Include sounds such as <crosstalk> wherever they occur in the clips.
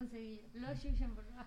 conseguir. Lo yuyen, por favor.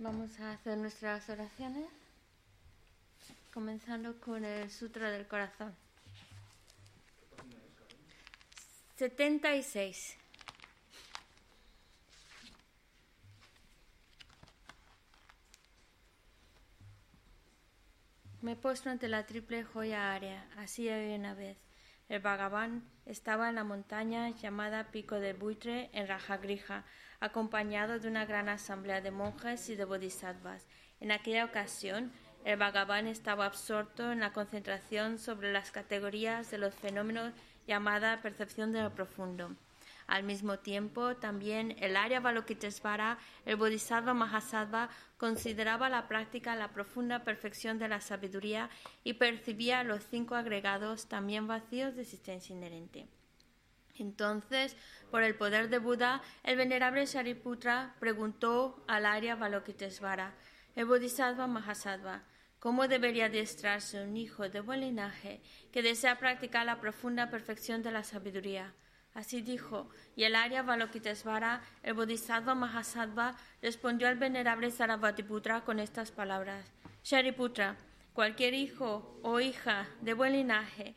Vamos a hacer nuestras oraciones, comenzando con el Sutra del Corazón. 76. Me he puesto ante la triple joya área, así había una vez. El Bhagavan estaba en la montaña llamada Pico del Buitre en Rajagrija, acompañado de una gran asamblea de monjes y de bodhisattvas. En aquella ocasión, el Bhagavan estaba absorto en la concentración sobre las categorías de los fenómenos llamada percepción de lo profundo. Al mismo tiempo, también el Arya Balokitesvara, el Bodhisattva Mahasattva, consideraba la práctica la profunda perfección de la sabiduría y percibía los cinco agregados también vacíos de existencia inherente. Entonces, por el poder de Buda, el venerable Shariputra preguntó al Arya Balokitesvara, el Bodhisattva Mahasattva, ¿Cómo debería adiestrarse un hijo de buen linaje que desea practicar la profunda perfección de la sabiduría? Así dijo, y el Arya Balokitesvara, el Bodhisattva Mahasattva, respondió al venerable Sarabhatiputra con estas palabras: Shariputra, cualquier hijo o hija de buen linaje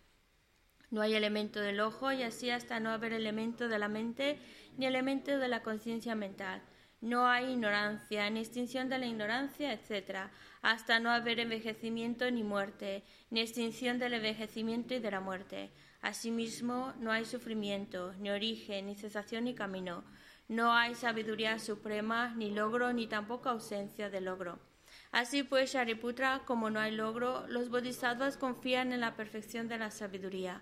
No hay elemento del ojo y así hasta no haber elemento de la mente ni elemento de la conciencia mental. No hay ignorancia, ni extinción de la ignorancia, etc., hasta no haber envejecimiento ni muerte, ni extinción del envejecimiento y de la muerte. Asimismo, no hay sufrimiento, ni origen, ni cesación, ni camino. No hay sabiduría suprema, ni logro, ni tampoco ausencia de logro. Así pues, Shariputra, como no hay logro, los bodhisattvas confían en la perfección de la sabiduría.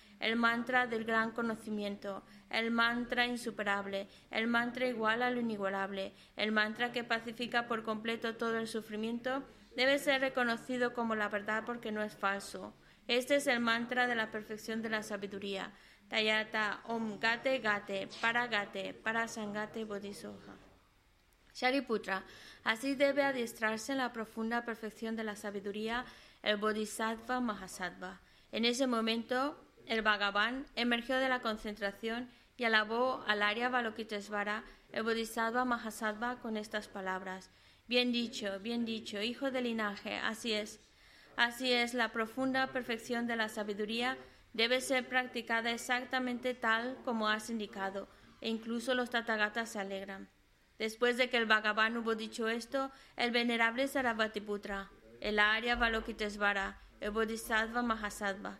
el mantra del gran conocimiento, el mantra insuperable, el mantra igual a lo inigualable, el mantra que pacifica por completo todo el sufrimiento, debe ser reconocido como la verdad porque no es falso. Este es el mantra de la perfección de la sabiduría. Tayata Om Gate Gate Para Gate Para Sangate Bodhisoha. Shariputra, así debe adiestrarse en la profunda perfección de la sabiduría el Bodhisattva Mahasattva. En ese momento, el Bhagavan emergió de la concentración y alabó al Arya Balokitesvara, el Bodhisattva Mahasattva, con estas palabras. Bien dicho, bien dicho, hijo del linaje, así es. Así es, la profunda perfección de la sabiduría debe ser practicada exactamente tal como has indicado, e incluso los Tathagatas se alegran. Después de que el Bhagavan hubo dicho esto, el venerable Sarabhatiputra, el Arya Balokitesvara, el Bodhisattva Mahasattva,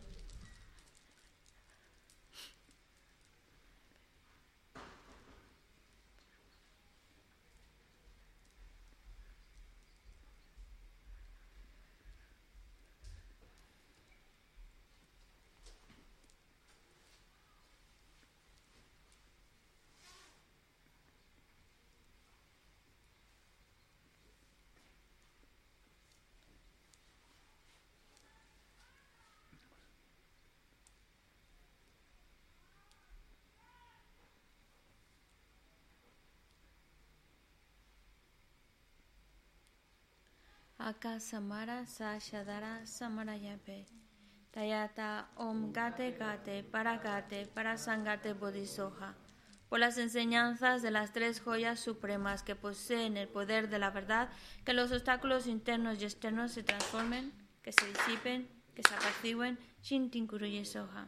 Aka Samara Sashadara. Tayata Om Gate Gate Para Gate Para Sangate Bodhisoha. Por las enseñanzas de las tres joyas supremas que poseen el poder de la verdad, que los obstáculos internos y externos se transformen, que se disipen, que se apacigüen, Shintin Soha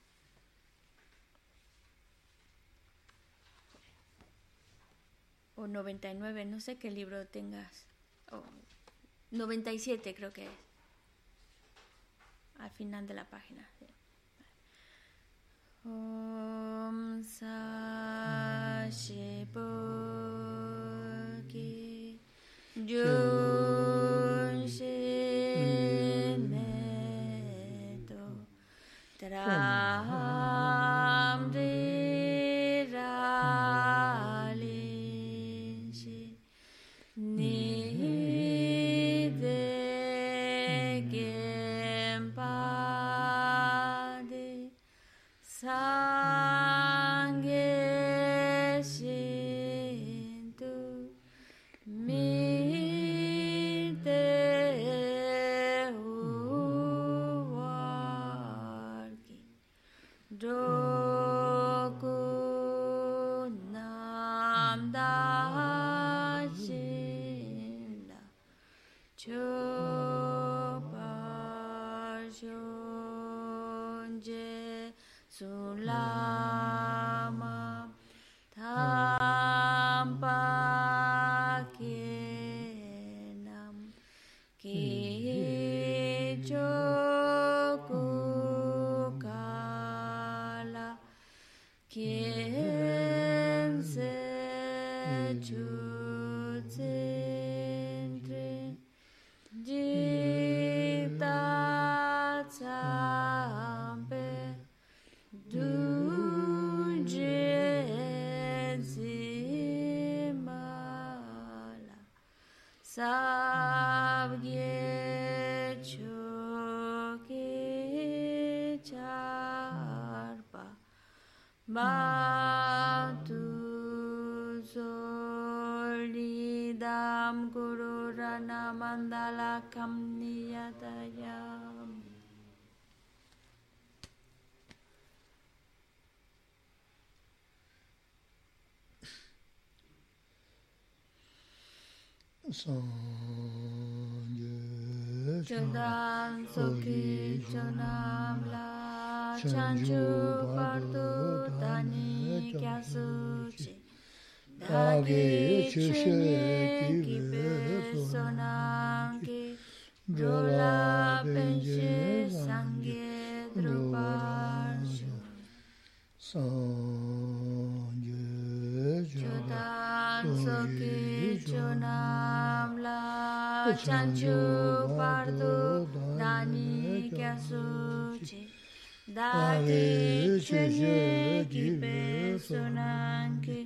O 99, no sé qué libro tengas. 97 creo que es. Al final de la página. sí. Om Sa Shi Po Ki Jun Shi Me Do Tram 아기 주시기 비소나기 졸라 벤지 상게 드로바시 상게 조단 소기 조남라 찬주 파르도 나니 갸수지 다리 주시기 비소나기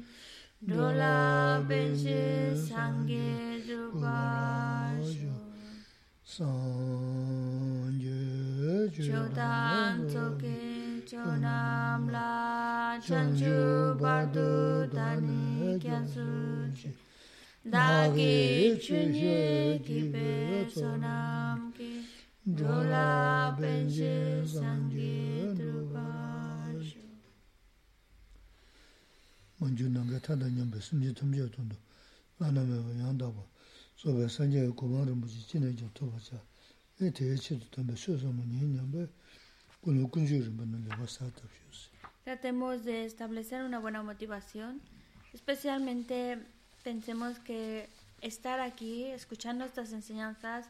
dola benshi sangye drupa shu sanje chodam toke chodam la chanju bardu dani kyansu chi dagi chunye kipe sonam ki dola benshi sangye drupa 먼저 남가 타다 냠베 숨지 tumje 돈도 안하면 양다고 소베 산제 고마를 무지 지내 좀 도와자 에 대체도 덤베 소소문 냠베 군로 군주를 받는 거 사다 주스 Tratemos de establecer una buena motivación. Especialmente pensemos que estar aquí, escuchando estas enseñanzas,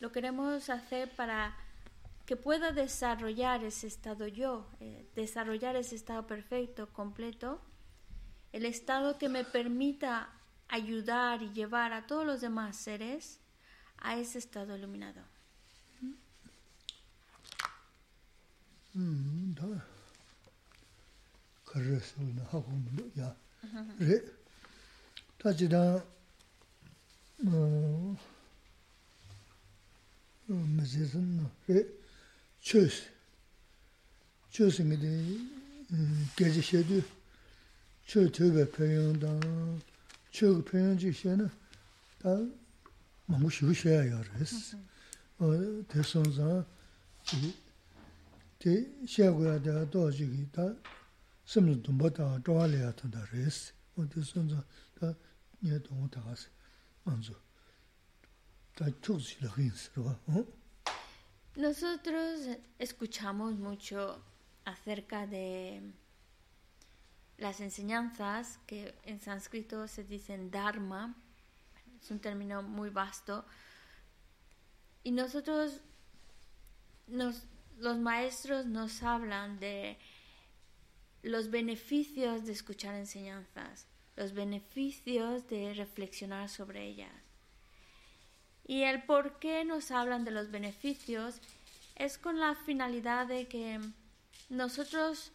lo queremos hacer para que pueda desarrollar ese estado yo, eh, desarrollar ese estado perfecto, completo, el estado que me permita ayudar y llevar a todos los demás seres a ese estado iluminado. 음, 다 nosotros escuchamos mucho acerca de las enseñanzas que en sánscrito se dicen dharma, es un término muy vasto, Y nosotros, nos, los maestros nos hablan de los beneficios de escuchar enseñanzas, los beneficios de reflexionar sobre ellas. Y el por qué nos hablan de los beneficios es con la finalidad de que nosotros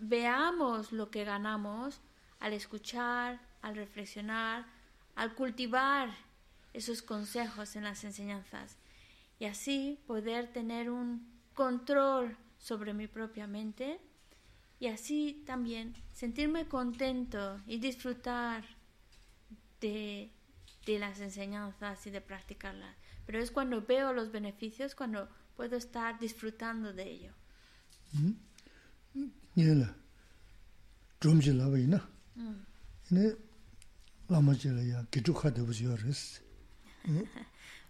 veamos lo que ganamos al escuchar, al reflexionar, al cultivar esos consejos en las enseñanzas y así poder tener un control sobre mi propia mente y así también sentirme contento y disfrutar de, de las enseñanzas y de practicarlas. Pero es cuando veo los beneficios, cuando puedo estar disfrutando de ello.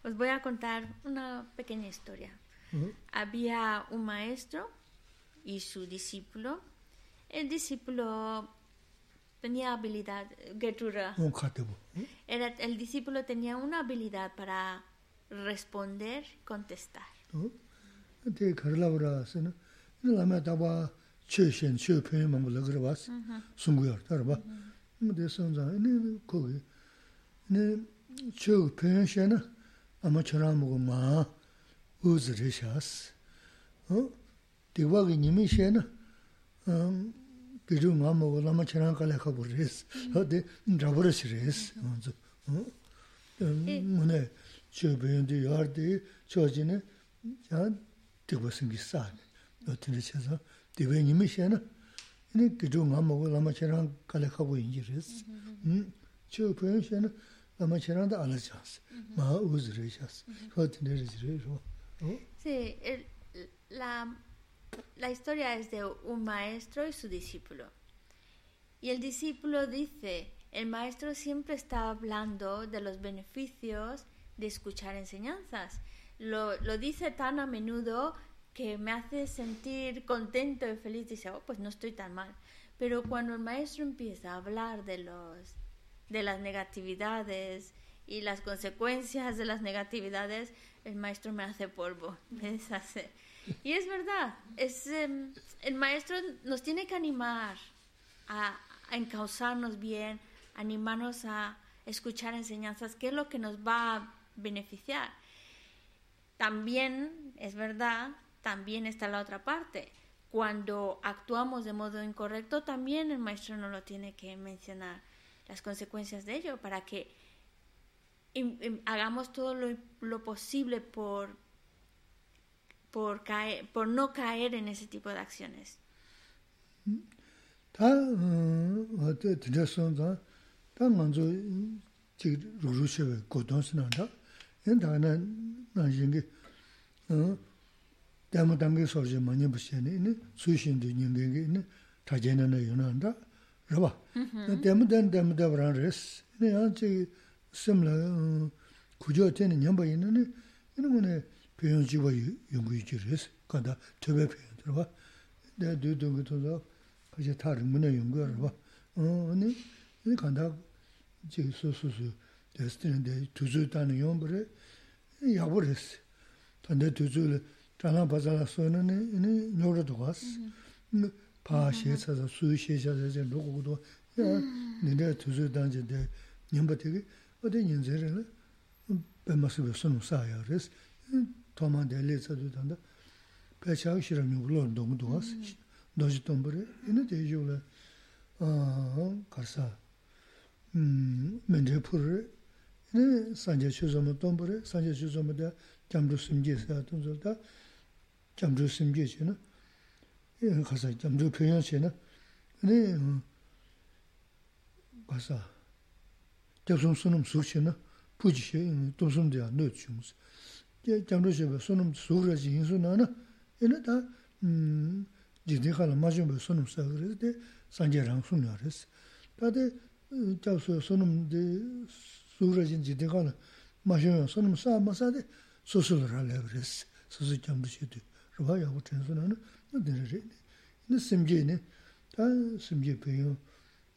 Os voy a contar una pequeña historia. Había un maestro y su discípulo. El discípulo tenía habilidad, Era, el discípulo tenía una habilidad para responder, contestar. 아마 저랑 마 우즈르 샤스 어 디와기 님이 셰나 음 그저 마 먹을 아마 저랑 갈래 가버리스 어디 잡으르시레스 먼저 어 뭐네 저변도 야르디 저지네 자 되고선 기사 어떻게 쳐서 diwe na, nga lama kale inji. Che na, lama da ala maa uz la, la historia es de un maestro y su discípulo. Y el discípulo dice, el maestro siempre está hablando de los beneficios de escuchar enseñanzas. Lo, lo dice tan a menudo que me hace sentir contento y feliz. Dice, oh, pues no estoy tan mal. Pero cuando el maestro empieza a hablar de los de las negatividades y las consecuencias de las negatividades, el maestro me hace polvo, <laughs> me deshace. Y es verdad, es, em, el maestro nos tiene que animar a, a encauzarnos bien, animarnos a escuchar enseñanzas, que es lo que nos va a beneficiar. También, es verdad, también está la otra parte. Cuando actuamos de modo incorrecto, también el maestro nos lo tiene que mencionar las consecuencias de ello, para que hagamos todo lo, lo, posible por, por, caer, por no caer en ese tipo de acciones. dāma dāngi sōrzi mañi bāshyāni ini sūshīndi nyingingi ini tajayana na yunanda rāba. Mm-hmm. Dāma dān dāma dāba rāng rēs. Ini ānchī simla uh, kujio tēni nyamba ini ini ini ngone pēyōn jīwa yungu yujī rēs. Kāndā tēbē pēyōn rāba. Dā dū dōngi tōzā kachī tā rīngu na yungu rāba. Uh, ini ini kāndā jī sū sū sū dēs tēni dē tūzū tāni yungu rē yabu rēs. Tāndā tūzū rē 잘라 바자라 소는 이니 뇨르도 가스 파시에 찾아 수시에 찾아 이제 누구도 야 니네 두수 단지데 님바티기 어디 인제를 배마스베 선우사야 그래서 토만 델레서도 단다 배차우 싫으면 물론 너무 도와스 너지 돈버리 이네 대주라 아 가사 음 멘제푸르 이네 산제 추점도 돈버리 산제 추점도 잠도 숨지서 돈절다 jam rū sīm jī chī na, 예 가서 점주 표현체는 네 가서 대선 수능 수시는 부지시 도선돼야 넣어주면서 제 장로셔 수능 수그러지 인수나는 얘네다 음 지대가는 맞으면 수능 사그래데 산제랑 수능하랬어 다들 저서 수능데 수그러진 지대가는 맞으면 수능 사 맞아데 소소를 하려 그랬어 소소 장로셔도 rūhā yāgu chēnsu nā nā dērā rē. Nā simjē nē, tā simjē pēyō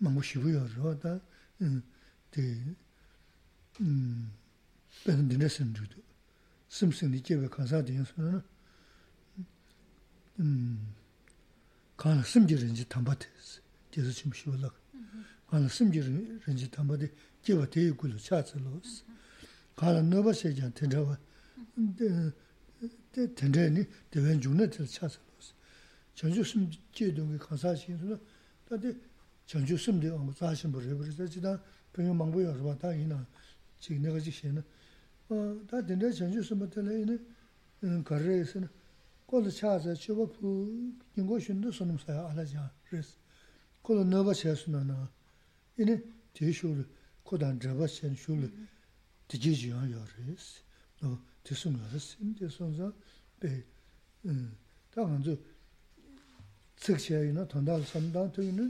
māngu shivu yā rūhā tā tē bēnā dērā sim chū tu. Sim sing dī chēbē kānsā dēnsu nā nā kāna simjē rēnjī tāmbā tēs, tēsā chīm shivu lāk. Kāna simjē rēnjī tāmbā tē chēbā tēyī gu lō chā tsā lō sī. Kāna nōba shē jāng tēnchā wā tēnchā nī dēwēn jūng nā tē chā tsā lō sī. Chāngchū sīm jē dōng kī kānsā shīng sō nā, tā tē chāngchū sīm dē wā tsā shīm bō rē bō rē, tā jī tā pēngyō māngbō yā rō bā tā yī nā, chī nā gā jī shē nā, 다 된대 전주 스마트레이네 가르에서는 콜 차자 추버프 인고신도 손음사야 알아자 그래서 콜 너바 쳇스나나 이네 제쇼를 코단 잡아챈 슐 디지지야 요레스 너 tisum la sim tisum za pe eh, ta ganzu tsik che ina tanda samdan to ina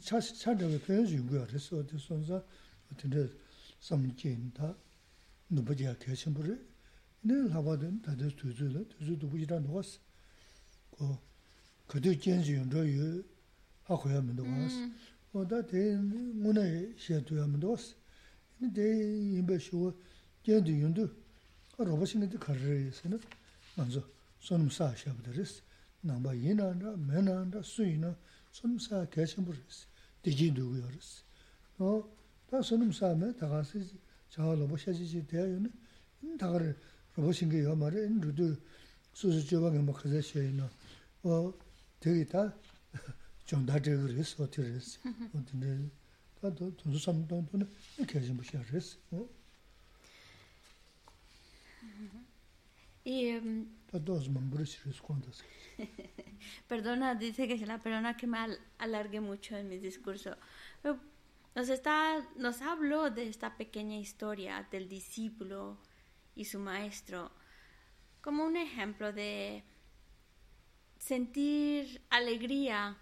cha cha de pe ju gu ya so tisum za tinde sam che in ta nu bu ya ke sim bu re. Ne la ba den ta de tu zu la tu zu du bu ira no was ko ko de jen ju ro yu ha ko ya men do was mm. ko da de mu ne she tu ya men do was ne de yin be shu ge du yun du roba shinga di karri yisi na, manzo sonum saa shabda res, namba yina anda, mena anda, su yina, sonum saa kaya shimburi res, di jin dugu yo res. O da sonum saa me, taga 자 로보 샤지지 대요는 다가를 로보 신게 말에 루드 수수 저방에 뭐 가서 셔이나 어 되게 다 <laughs> 정다들 그랬어 어떻게 그랬어 근데 다도 돈수 삼돈도는 이렇게 좀 보셔야 그랬어 어 Y um, <laughs> perdona, dice que se la perdona que me alargue mucho en mi discurso. Nos, está, nos habló de esta pequeña historia del discípulo y su maestro como un ejemplo de sentir alegría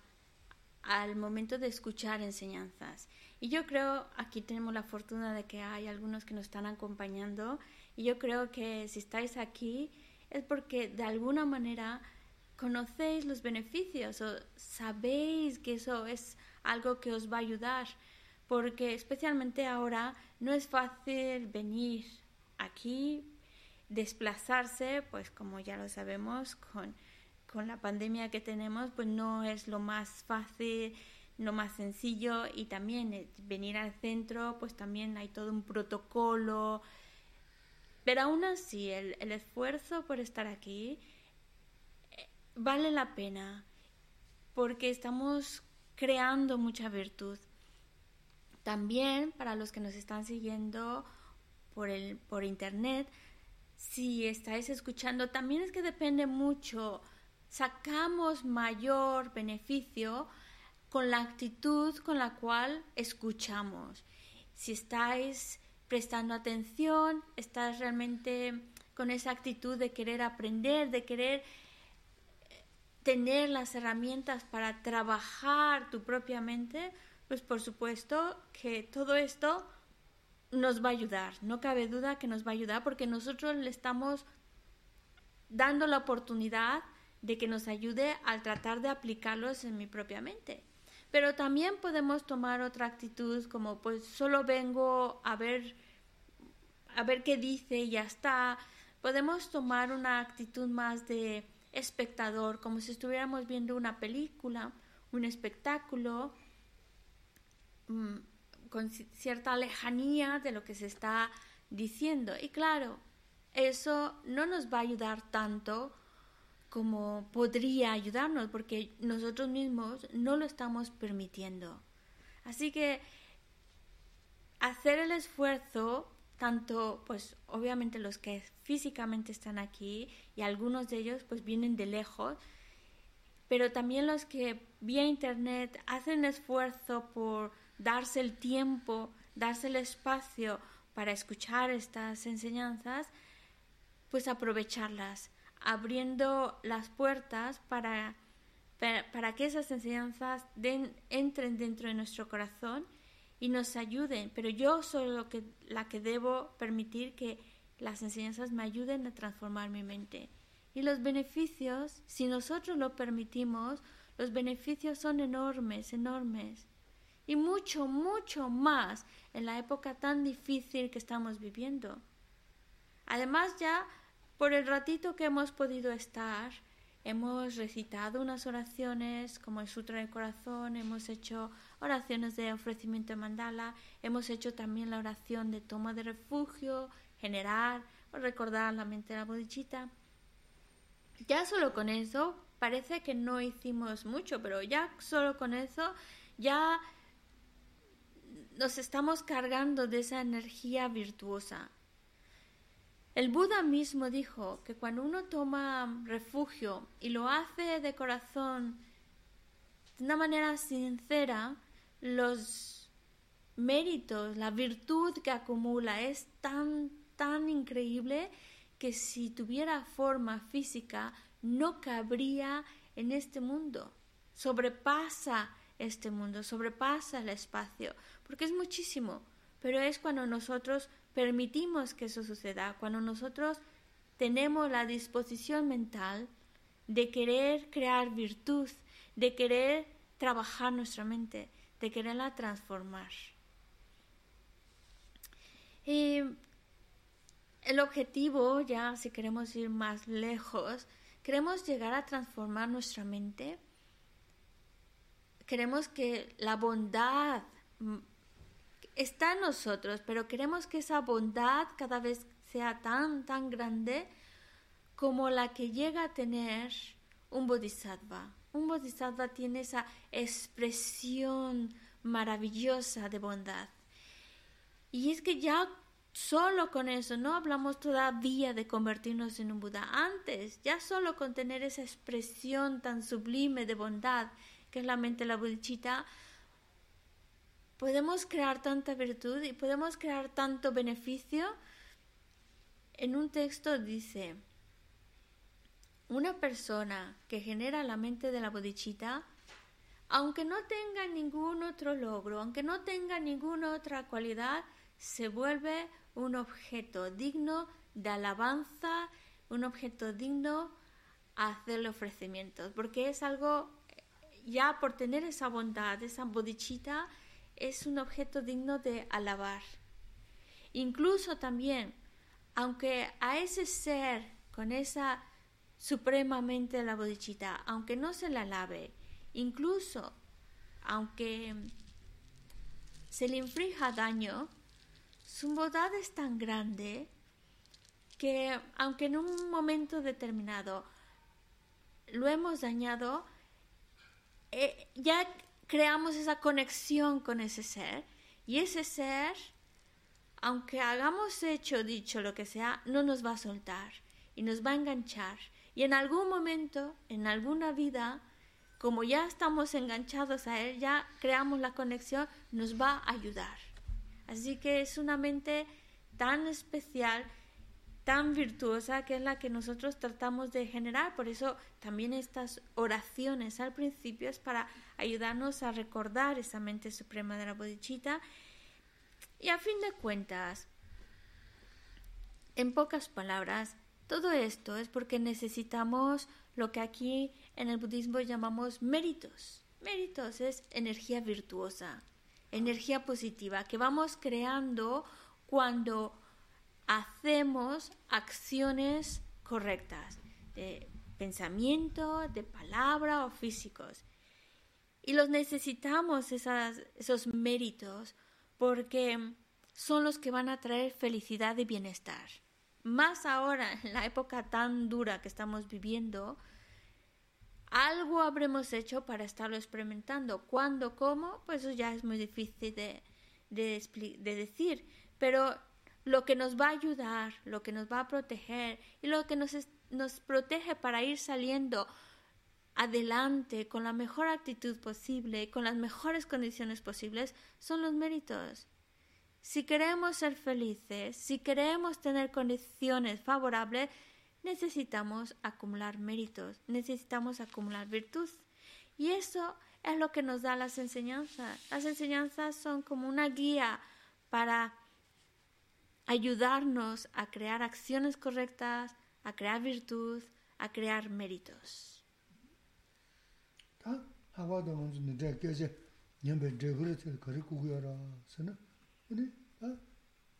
al momento de escuchar enseñanzas. Y yo creo, aquí tenemos la fortuna de que hay algunos que nos están acompañando, y yo creo que si estáis aquí es porque de alguna manera conocéis los beneficios o sabéis que eso es algo que os va a ayudar porque especialmente ahora no es fácil venir aquí, desplazarse, pues como ya lo sabemos, con, con la pandemia que tenemos, pues no es lo más fácil, lo más sencillo y también eh, venir al centro, pues también hay todo un protocolo. Pero aún así, el, el esfuerzo por estar aquí eh, vale la pena porque estamos creando mucha virtud también para los que nos están siguiendo por, el, por internet, si estáis escuchando, también es que depende mucho. Sacamos mayor beneficio con la actitud con la cual escuchamos. Si estáis prestando atención, estás realmente con esa actitud de querer aprender, de querer eh, tener las herramientas para trabajar tu propia mente, pues por supuesto que todo esto nos va a ayudar, no cabe duda que nos va a ayudar porque nosotros le estamos dando la oportunidad de que nos ayude al tratar de aplicarlos en mi propia mente. Pero también podemos tomar otra actitud como pues solo vengo a ver a ver qué dice y ya está. Podemos tomar una actitud más de espectador, como si estuviéramos viendo una película, un espectáculo Mm, con cierta lejanía de lo que se está diciendo. Y claro, eso no nos va a ayudar tanto como podría ayudarnos, porque nosotros mismos no lo estamos permitiendo. Así que hacer el esfuerzo, tanto pues obviamente los que físicamente están aquí y algunos de ellos pues vienen de lejos, pero también los que vía internet hacen esfuerzo por darse el tiempo, darse el espacio para escuchar estas enseñanzas, pues aprovecharlas, abriendo las puertas para, para, que esas enseñanzas entren dentro de nuestro corazón y nos ayuden. Pero yo soy lo que, la que debo permitir que las enseñanzas me ayuden a transformar mi mente. Y los beneficios, si nosotros lo permitimos, los beneficios son enormes, enormes. y mucho, mucho más en la época tan difícil que estamos viviendo. Además ya, por el ratito que hemos podido estar, hemos recitado unas oraciones como el Sutra del Corazón, hemos hecho oraciones de ofrecimiento de mandala, hemos hecho también la oración de toma de refugio, generar, recordar la mente de la bodichita. Ya solo con eso, parece que no hicimos mucho, pero ya solo con eso, ya nos estamos cargando de esa energía virtuosa. El Buda mismo dijo que cuando uno toma refugio y lo hace de corazón, de una manera sincera, los méritos, la virtud que acumula es tan, tan increíble que si tuviera forma física no cabría en este mundo. Sobrepasa este mundo, sobrepasa el espacio, porque es muchísimo, pero es cuando nosotros permitimos que eso suceda, cuando nosotros tenemos la disposición mental de querer crear virtud, de querer trabajar nuestra mente, de quererla transformar. Y el objetivo, ya si queremos ir más lejos, queremos llegar a transformar nuestra mente. Queremos que la bondad está en nosotros, pero queremos que esa bondad cada vez sea tan, tan grande como la que llega a tener un bodhisattva. Un bodhisattva tiene esa expresión maravillosa de bondad. Y es que ya solo con eso, no hablamos todavía de convertirnos en un Buda. Antes, ya solo con tener esa expresión tan sublime de bondad, que es la mente la budichita, podemos crear tanta virtud y podemos crear tanto beneficio. En un texto dice, una persona que genera la mente de la bodichita, aunque no tenga ningún otro logro, aunque no tenga ninguna otra cualidad, se vuelve un objeto digno de alabanza, un objeto digno a hacerle ofrecimientos, porque es algo, ya por tener esa bondad, esa bodichita, es un objeto digno de alabar. Incluso también, aunque a ese ser con esa supremamente la bodichita, aunque no se la lave, incluso aunque se le inflija daño, su bondad es tan grande que aunque en un momento determinado lo hemos dañado, eh, ya creamos esa conexión con ese ser y ese ser, aunque hagamos hecho, dicho, lo que sea, no nos va a soltar y nos va a enganchar y en algún momento, en alguna vida, como ya estamos enganchados a Él, ya creamos la conexión, nos va a ayudar. Así que es una mente tan especial, tan virtuosa, que es la que nosotros tratamos de generar. Por eso también estas oraciones al principio es para ayudarnos a recordar esa mente suprema de la bodichita. Y a fin de cuentas, en pocas palabras, todo esto es porque necesitamos lo que aquí en el budismo llamamos méritos. Méritos es energía virtuosa, energía positiva que vamos creando cuando hacemos acciones correctas de pensamiento, de palabra o físicos. Y los necesitamos esos méritos porque son los que van a traer felicidad y bienestar más ahora, <laughs> en la época tan dura que estamos viviendo, algo habremos hecho para estarlo experimentando. ¿Cuándo? ¿Cómo? Pues eso ya es muy difícil de, decir. Pero lo que nos va a ayudar, lo que nos va a proteger y lo que nos, nos protege para ir saliendo adelante con la mejor actitud posible, con las mejores condiciones posibles, son los méritos. Si queremos ser felices, si queremos tener condiciones favorables, necesitamos acumular méritos, necesitamos acumular virtud. Y eso es lo que nos da las enseñanzas. Las enseñanzas son como una guía para ayudarnos a crear acciones correctas, a crear virtud, a crear méritos. 다 하고도 먼저 내가 깨지 년배 저거를 거리 구겨라. 쓰는 근데 아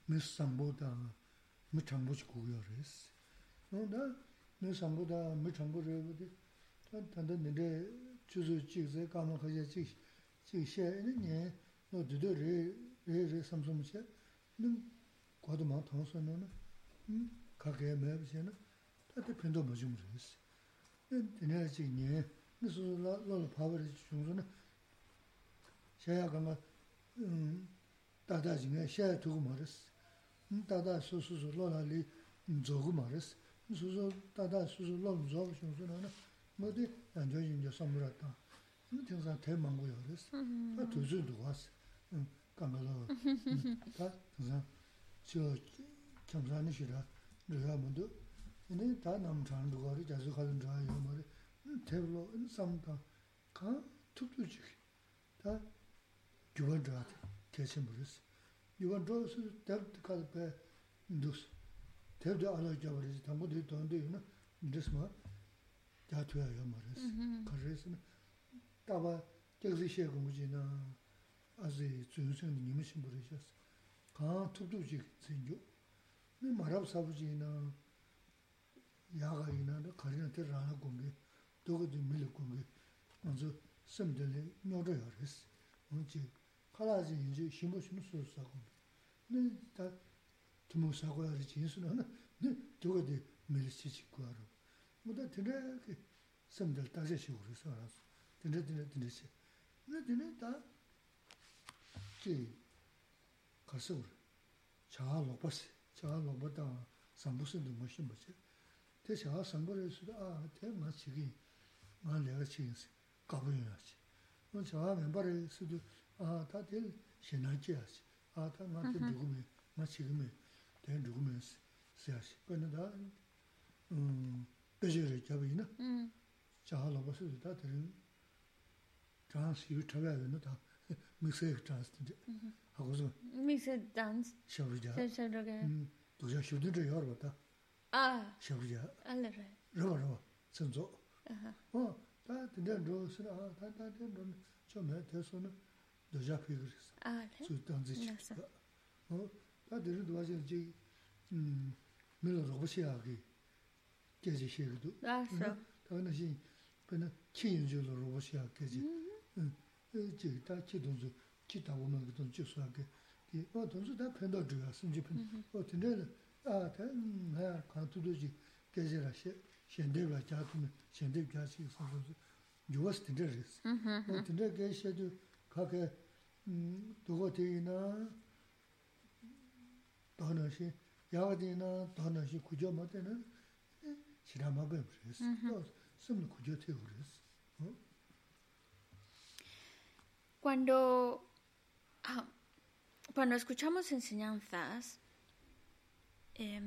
미상보다 미창보지 구겨레스 너나 미상보다 미창보를 어디 단단데 내가 주주 찍제 가면 거기 찍 찍셔는 예 너도 레레 삼성체 능 과도 막 통선은 음 가게 매비잖아 다들 편도 뭐 주면 그랬어. 근데 내가 지금 무슨 라로 파버 중존에 제가 가마 음 다다 중에 샤 두고 말았어. 음 다다 수수수 로라리 조고 말았어. 수수 다다 수수 로 조고 중존에 뭐디 안저 인저 선물했다. 음 정상 대만 거요 그랬어. 다 두준도 왔어. 음 가마로 다 그래서 저 겸산이 싫어 내가 먼저 근데 다 남자는 누가 자주 가는 줄 알아 tevlo samta ka tuptu chik ta gyuwa dhati teshin buris. Gyuwa dhati tevdi kal pe ndus. Tevdi ala jawaris tamu di tondi yuna ndis ma jatuya yomaris mm-hmm. karis taba tegzi shegu muji na. Azi zuyusin nimishin buris ka tuptu chik zingyo. Marab sabuji na yaga yina karina ter rana gungi. doga di mili gungi, anzu simdili nyodra yaris. Anzi 칼라지 이제 힘을 좀 쓰었다고. 네, 다 두모 사고야 진수는 네, 저거데 밀시 짓고 알아. 뭐다 되네. 섬들 다시 쉬고 그래서 알았어. 되네 되네 되네. 네, 되네 다. 지 가서 그래. 자, 로버스. 자, 로버다. 삼부스도 무슨 뭐지? 대샤 삼부에서 아, 대마 지기. nga lega chingsi, kabu yunasi. Nga chawa mimbari sudu, aa ta tel shenanchi yasi, aa ta nga tel dhugumi, nga chigumi, ten dhugumi yasi, siyasi. Kani da, dhaji re chabi ina, chaha laba sudu ta tel trans yu chabaya yuna ta miksa ek trans tinte, hakuzo. Miksa trans? Shabija. Shabija. Dhoja shubdinja yorba ta. Aa. Shabija. Ala ra. Raba raba, sanzo. 되는 장시 유튜브에는 다 미세 트랜스인데 하고서 미세 단스 셔비자 셔셔르게 음 도저 쇼드도 열어봤다 아 셔비자 알레레 러러 선조 아하 어다 근데 로스나 다다 된 좀에 대해서는 dōjā pīgā rīs, sū tāngzī chīkā. Tā dīrī dōwā chī jī mīla rōpa shīyā kī kēchī shīgā dō. Tā wā nā shī pēnā kī yun chī lō rōpa shīyā kēchī. Jī tā kī dōnsu, kī tā wā mā kī dōnsu chī suwā kī. Wā dōnsu tā pēndā dhūyā, sīm chī pēnā. Wā tīndē rā, ā tā ngā yā kā shendewa jatun, shendewa jatsi sanso, yuwas tinte res. Tinte ke shedu kake dogo tegi na dana shi, yawa tegi na dana shi kujo ma tena shirama goyam res. Simla kujo tegu res. Cuando, cuando escuchamos enseñanzas, eh,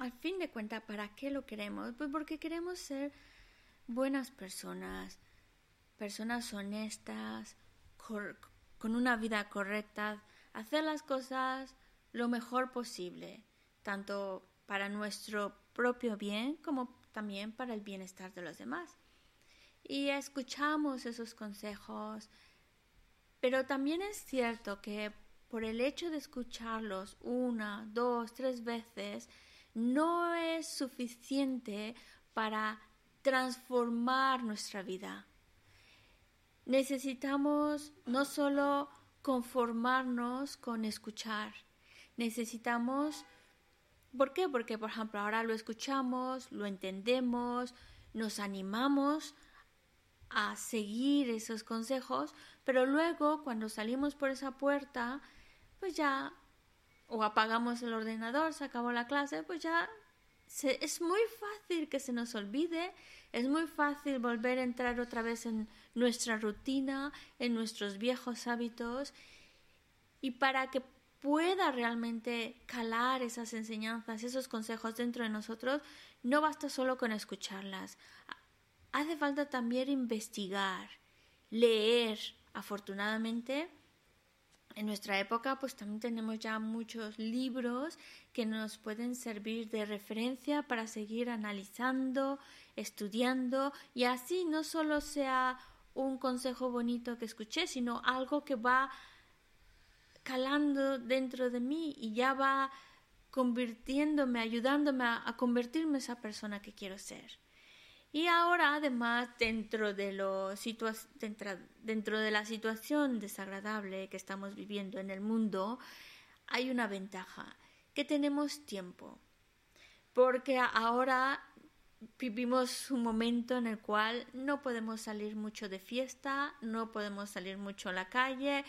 al fin de cuentas, ¿para qué lo queremos? Pues porque queremos ser buenas personas, personas honestas, con una vida correcta, hacer las cosas lo mejor posible, tanto para nuestro propio bien como también para el bienestar de los demás. Y escuchamos esos consejos, pero también es cierto que por el hecho de escucharlos una, dos, tres veces, no es suficiente para transformar nuestra vida necesitamos no solo conformarnos con escuchar, necesitamos, ¿por qué? Porque, por ejemplo, ahora lo escuchamos, lo entendemos, nos animamos a seguir esos consejos, pero luego cuando salimos por esa puerta, pues ya, o apagamos el ordenador, se acabó la clase, pues ya es muy fácil que se nos olvide, es muy fácil volver a entrar otra vez en nuestra rutina, en nuestros viejos hábitos, y para que pueda realmente calar esas enseñanzas, esos consejos dentro de nosotros, no basta solo con escucharlas. Hace falta también investigar, leer. Afortunadamente, en nuestra época pues también tenemos ya muchos libros que nos pueden servir de referencia para seguir analizando, estudiando y así no solo sea un consejo bonito que escuché, sino algo que va calando dentro de mí y ya va convirtiéndome, ayudándome a, convertirme en esa persona que quiero ser. Y ahora, además, dentro de, lo dentro, dentro de la situación desagradable que estamos viviendo en el mundo, hay una ventaja, que tenemos tiempo. Porque ahora vivimos un momento en el cual no podemos salir mucho de fiesta, no podemos salir mucho a la calle,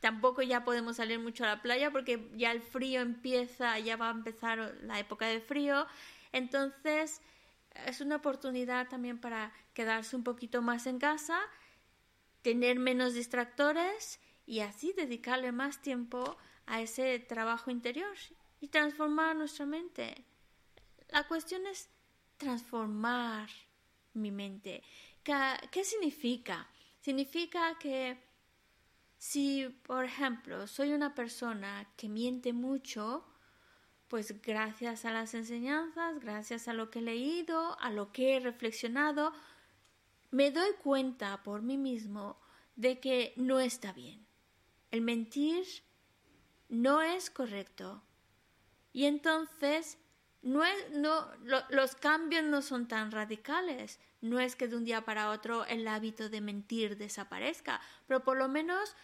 tampoco ya podemos salir mucho a la playa porque ya el frío empieza, ya va a empezar la época de frío. Entonces es una oportunidad también para quedarse un poquito más en casa, tener menos distractores y así dedicarle más tiempo a ese trabajo interior y transformar nuestra mente. La cuestión es transformar mi mente. ¿Qué, significa? Significa que si, por ejemplo, soy una persona que miente mucho, pues gracias a las enseñanzas, gracias a lo que he leído, a lo que he reflexionado, me doy cuenta por mí mismo de que no está bien. El mentir no es correcto. Y entonces no no, los cambios no son tan radicales. No es que de un día para otro el hábito de mentir desaparezca, pero por lo menos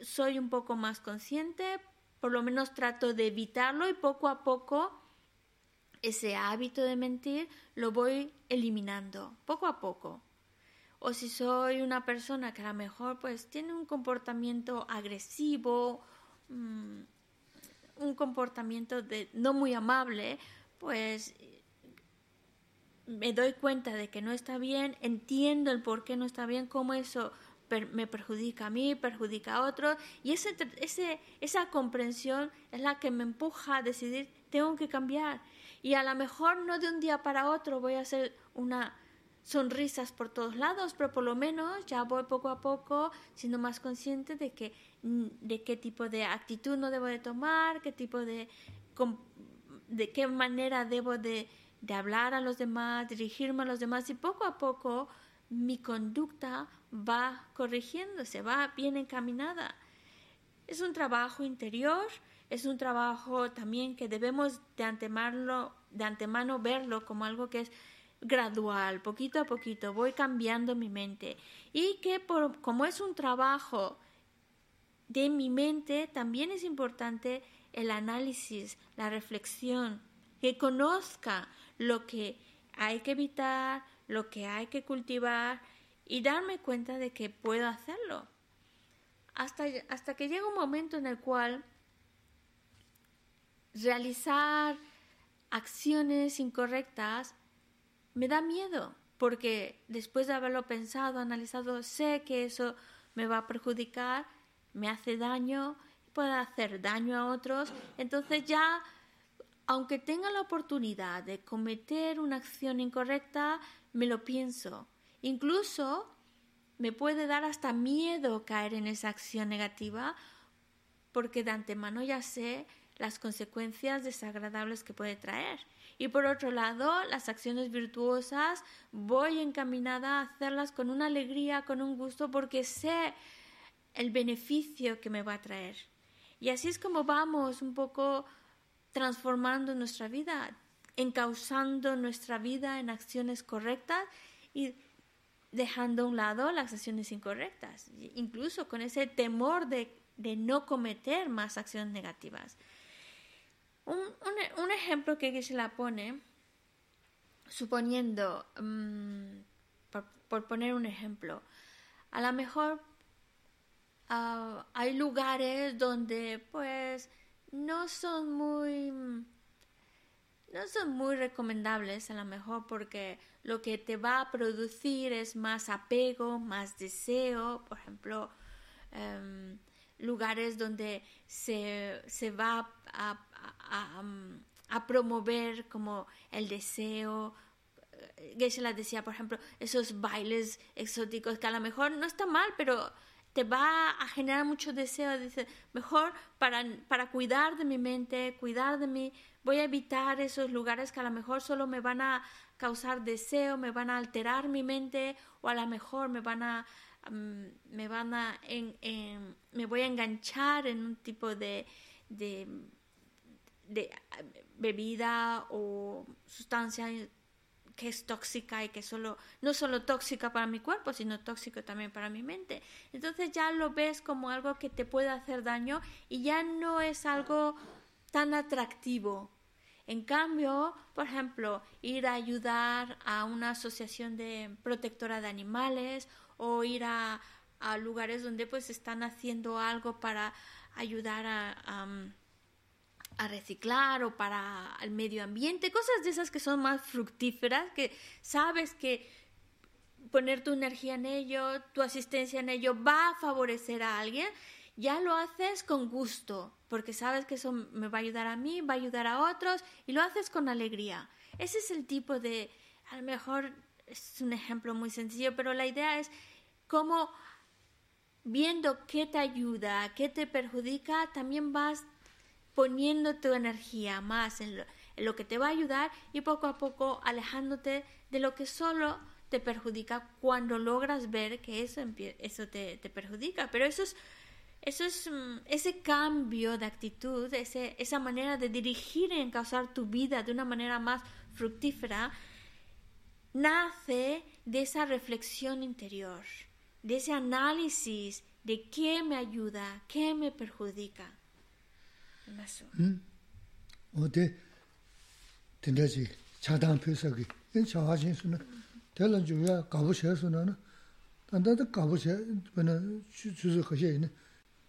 soy un poco más consciente, por lo menos trato de evitarlo y poco a poco ese hábito de mentir lo voy eliminando, poco a poco. O si soy una persona que a lo mejor pues tiene un comportamiento agresivo, mm, un comportamiento de, no muy amable, pues me doy cuenta de que no está bien, entiendo el por qué no está bien, cómo eso me perjudica a mí, perjudica a otros, y ese, ese, esa comprensión es la que me empuja a decidir, tengo que cambiar. Y a lo mejor no de un día para otro voy a hacer una sonrisas por todos lados, pero por lo menos ya voy poco a poco siendo más consciente de que de qué tipo de actitud no debo de tomar, qué tipo de de qué manera debo de, de hablar a los demás, dirigirme a los demás y poco a poco mi conducta va corrigiéndose, va bien encaminada. Es un trabajo interior, es un trabajo también que debemos de antemano, de antemano verlo como algo que es gradual, poquito a poquito, voy cambiando mi mente. Y que por, como es un trabajo de mi mente, también es importante el análisis, la reflexión, que conozca lo que hay que evitar, lo que hay que cultivar y darme cuenta de que puedo hacerlo. Hasta, hasta que llega un momento en el cual realizar acciones incorrectas me da miedo, porque después de haberlo pensado, analizado, sé que eso me va a perjudicar, me hace daño, puede hacer daño a otros, entonces ya, aunque tenga la oportunidad de cometer una acción incorrecta, me lo pienso. Incluso me puede dar hasta miedo caer en esa acción negativa porque de antemano ya sé las consecuencias desagradables que puede traer. Y por otro lado, las acciones virtuosas voy encaminada a hacerlas con una alegría, con un gusto, porque sé el beneficio que me va a traer. Y así es como vamos un poco transformando nuestra vida, encauzando nuestra vida en acciones correctas dejando a un lado las acciones incorrectas, incluso con ese temor de, no cometer más acciones negativas. Un, ejemplo que se la pone, suponiendo, mm, por, poner un ejemplo, a lo mejor ah, hay lugares donde pues no son muy no son muy recomendables a lo mejor porque lo que te va a producir es más apego, más deseo, por ejemplo, em, lugares donde se, se va a, a, promover como el deseo. se la decía, por ejemplo, esos bailes exóticos que a lo mejor no está mal, pero te va a generar mucho deseo. Dice, mejor para, para cuidar de mi mente, cuidar de mí, voy a evitar esos lugares que a lo mejor solo me van a, causar deseo, me van a alterar mi mente o a lo mejor me van a mm, me van a me voy a enganchar en un tipo de, de, de bebida o sustancia que es tóxica y que solo, no solo tóxica para mi cuerpo, sino tóxico también para mi mente. Entonces ya lo ves como algo que te puede hacer daño y ya no es algo tan atractivo. En cambio, por ejemplo, ir a ayudar a una asociación de protectora de animales o ir a, lugares donde pues están haciendo algo para ayudar a a reciclar o para el medio ambiente, cosas de esas que son más fructíferas, que sabes que poner tu energía en ello, tu asistencia en ello va a favorecer a alguien, ya lo haces con gusto, porque sabes que eso me va a ayudar a mí, va a ayudar a otros y lo haces con alegría. Ese es el tipo de, a lo mejor es un ejemplo muy sencillo, pero la idea es cómo viendo qué te ayuda, qué te perjudica, también vas poniendo tu energía más en lo, que te va a ayudar y poco a poco alejándote de lo que solo te perjudica cuando logras ver que eso, eso te, perjudica. Pero eso es, eso es, mm, ese cambio de actitud, ese, esa manera de dirigir y encauzar tu vida de una manera más fructífera, nace de esa reflexión interior, de ese análisis de qué me ayuda, qué me perjudica. Maso.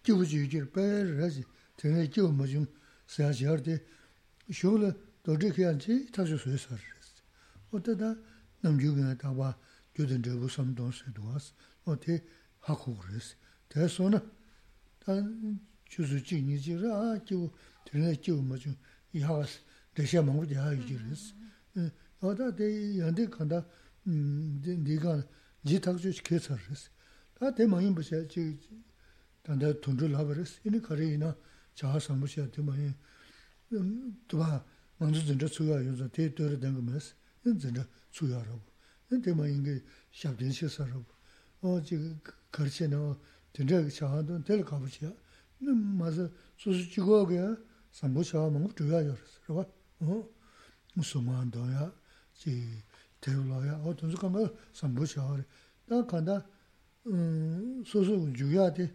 jivu jivu jivu bayar razi, tengayi jivu majum saya jiyardi, shogla dodri kiyanchi tashu suya sar razi. Oda da namjiu gina taba gyudin jivu samdon suya duwas, oda haku razi. Taya sona, ta juzu jivu niji ra jivu, tengayi jivu majum ihawas, desha mangu diha yuji razi. Oda de yandi kanda, diga ji takchu kaya sar razi. Ta de mangin basaya jivu 왔어 어때 하고 그랬어 대소는 단 chuzu chi nyi chi ra, kiw, tena kiw ma chung, iha desha mangu de haa yu res. Oda de yande kanda, diga ji tak chu chi kesa res. Da de ma yin basha chi, tanda tundru laba res. Ini kare ina chaha sambu sha de ma yin, tuba manzu zinda tsuya yu za, de dora danga mas, yin zinda tsuya rabu. Yin de ma yin ge shabdin shi sa rabu. O chi kare chi na, tenda chaha don, tel kabu chi 마서 소수 찍어게 삼보샤 뭐 줘야 그래서 어 무슨 말도야 지 대로야 어떤 순간 뭐 삼보샤 나 간다 음 소수 줘야 돼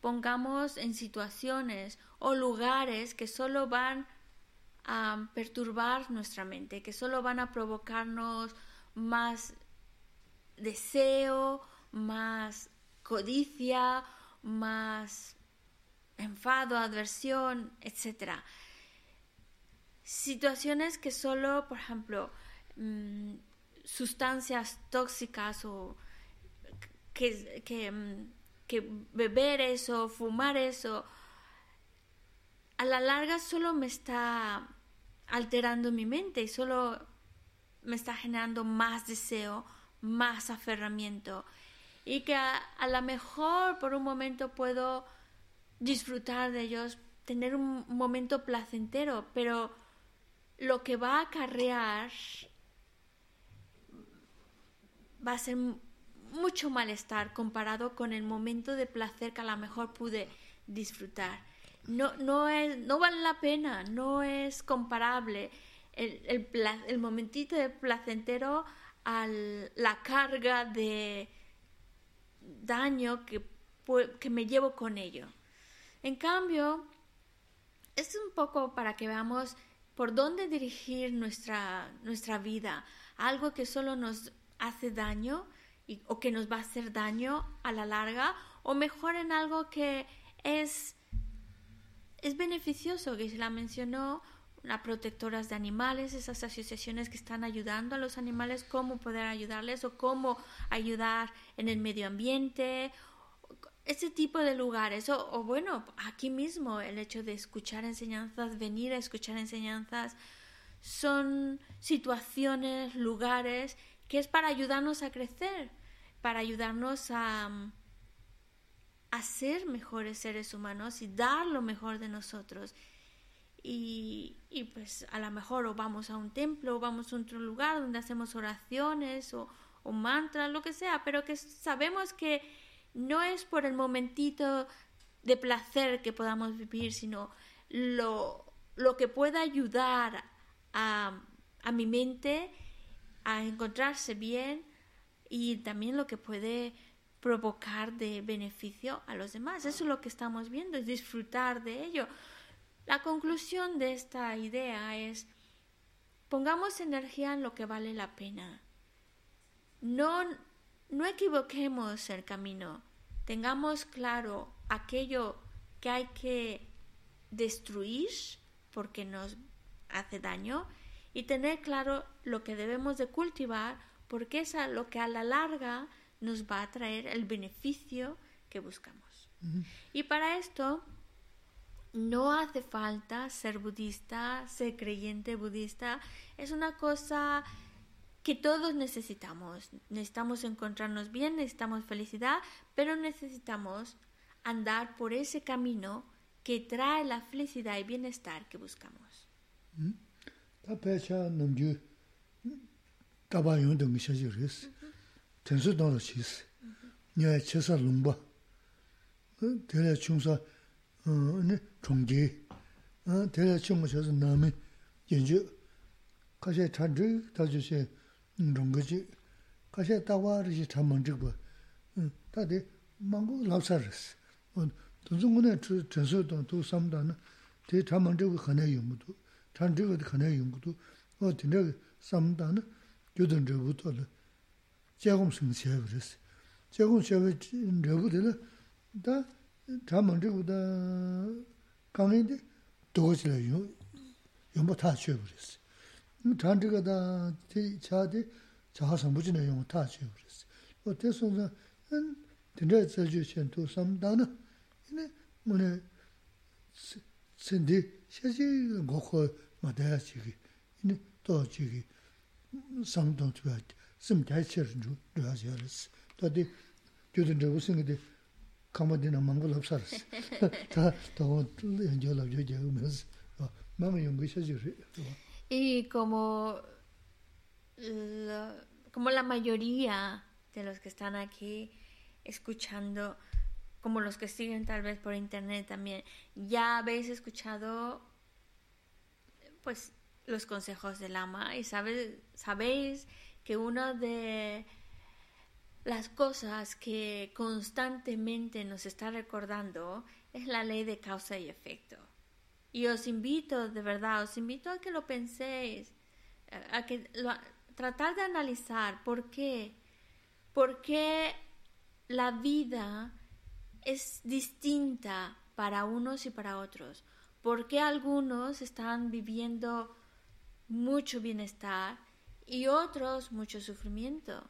pongamos en situaciones o lugares que solo van a perturbar nuestra mente, que solo van a provocarnos más deseo, más codicia, más enfado, adversión, etcétera. Situaciones que solo, por ejemplo, mm, sustancias tóxicas o que, mm, que, beber eso, fumar eso, a la larga solo me está alterando mi mente y solo me está generando más deseo, más aferramiento. Y que a, a lo mejor por un momento puedo disfrutar de ellos, tener un momento placentero, pero lo que va a acarrear va a ser mucho malestar comparado con el momento de placer que a lo mejor pude disfrutar. No, no, es, no vale la pena, no es comparable el, el, el momentito de placentero a la carga de daño que, que me llevo con ello. En cambio, es un poco para que veamos por dónde dirigir nuestra, nuestra vida, algo que solo nos hace daño o que nos va a hacer daño a la larga, o mejor en algo que es, es beneficioso, que se la mencionó las protectoras de animales, esas asociaciones que están ayudando a los animales, cómo poder ayudarles o cómo ayudar en el medio ambiente, ese tipo de lugares, o bueno, aquí mismo el hecho de escuchar enseñanzas, venir a escuchar enseñanzas, son situaciones, lugares que es para ayudarnos a crecer, para ayudarnos a, a ser mejores seres humanos y dar lo mejor de nosotros. Y, y, pues a lo mejor o vamos a un templo o vamos a otro lugar donde hacemos oraciones o, o mantras, lo que sea, pero que sabemos que no es por el momentito de placer que podamos vivir, sino lo, lo que pueda ayudar a, a mi mente a encontrarse bien y también lo que puede provocar de beneficio a los demás. Eso es lo que estamos viendo, es disfrutar de ello. La conclusión de esta idea es pongamos energía en lo que vale la pena. No, no equivoquemos el camino. Tengamos claro aquello que hay que destruir porque nos hace daño y tener claro lo que debemos de cultivar porque es a lo que a la larga nos va a traer el beneficio que buscamos. Y para esto no hace falta ser budista, ser creyente budista, es una cosa que todos necesitamos. Necesitamos encontrarnos bien, necesitamos felicidad, pero necesitamos andar por ese camino que trae la felicidad y bienestar que buscamos. dāba yōng dōngi shāshī rīs, tēnsū dōng rō shīs, nyā yā chēsā lōngbā, tēlā chōngsā chōnggī, tēlā chōnggā shāsā nāmi, yēnchī kāshā chā rīg tā chū shē rōnggā chī, kāshā dāwā rī shī chā māng chīg bā, tā tē mānggō lāpsā rīs. tōnsū ngō nā tēnsū dōng tō samdā nā, tē chā māng chīg bā khānā yōnggā tō, chā rīg bā khānā yōnggā tō, tēnā samdā nā, gyudun rebu tola jagum sing xebu resi. Jagum xebu rebu tila da dhamang rigu da kangen di dogochila yombo ta xebu resi. Dhan riga da ti cha di chaha sambuchina yombo ta xebu resi. O te sonza dindaya tsalju shen tu samdana ine mune sindi xeji ngoko madaya chigi ine to chigi samdung tuwa sim dai chir nju dhuwa zi aris. Tadi gyudun dhawu singi di kama dina manga labsa aris. <laughs> Ta tawa yanjo labjo jagu mes. Mama yungu isha jiri. Y como la, como la mayoría de los que están aquí escuchando, como los que siguen tal vez por internet también, ya habéis escuchado pues los consejos del ama y sabe, sabéis que una de las cosas que constantemente nos está recordando es la ley de causa y efecto. Y os invito, de verdad, os invito a que lo penséis, a que tratar de analizar por qué, por qué la vida es distinta para unos y para otros, por qué algunos están viviendo mucho bienestar y otros mucho sufrimiento.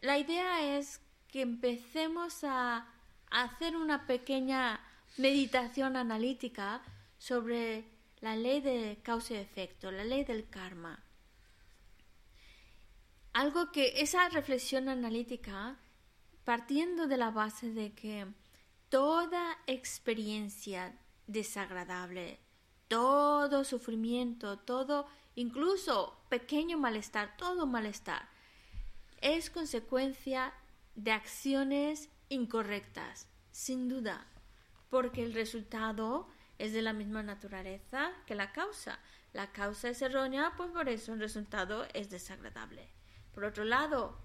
La idea es que empecemos a hacer una pequeña meditación analítica sobre la ley de causa y efecto, la ley del karma. Algo que esa reflexión analítica, partiendo de la base de que toda experiencia desagradable, todo sufrimiento, todo, incluso pequeño malestar, todo malestar, es consecuencia de acciones incorrectas, sin duda, porque el resultado es de la misma naturaleza que la causa. La causa es errónea, pues por eso el resultado es desagradable. Por otro lado,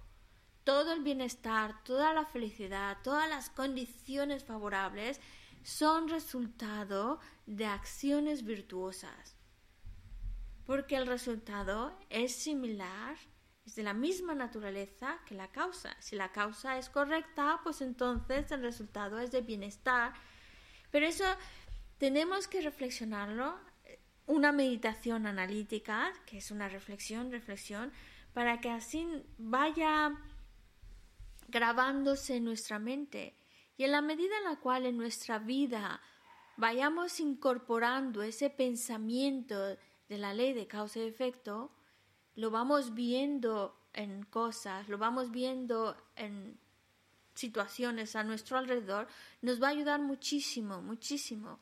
todo el bienestar, toda la felicidad, todas las condiciones favorables son resultado de acciones virtuosas, porque el resultado es similar, es de la misma naturaleza que la causa. Si la causa es correcta, pues entonces el resultado es de bienestar. Pero eso tenemos que reflexionarlo una meditación analítica, que es una reflexión, reflexión, para que así vaya grabándose en nuestra mente. Y en la medida en la cual en nuestra vida vayamos incorporando ese pensamiento de la ley de causa y efecto, lo vamos viendo en cosas, lo vamos viendo en situaciones a nuestro alrededor, nos va a ayudar muchísimo, muchísimo.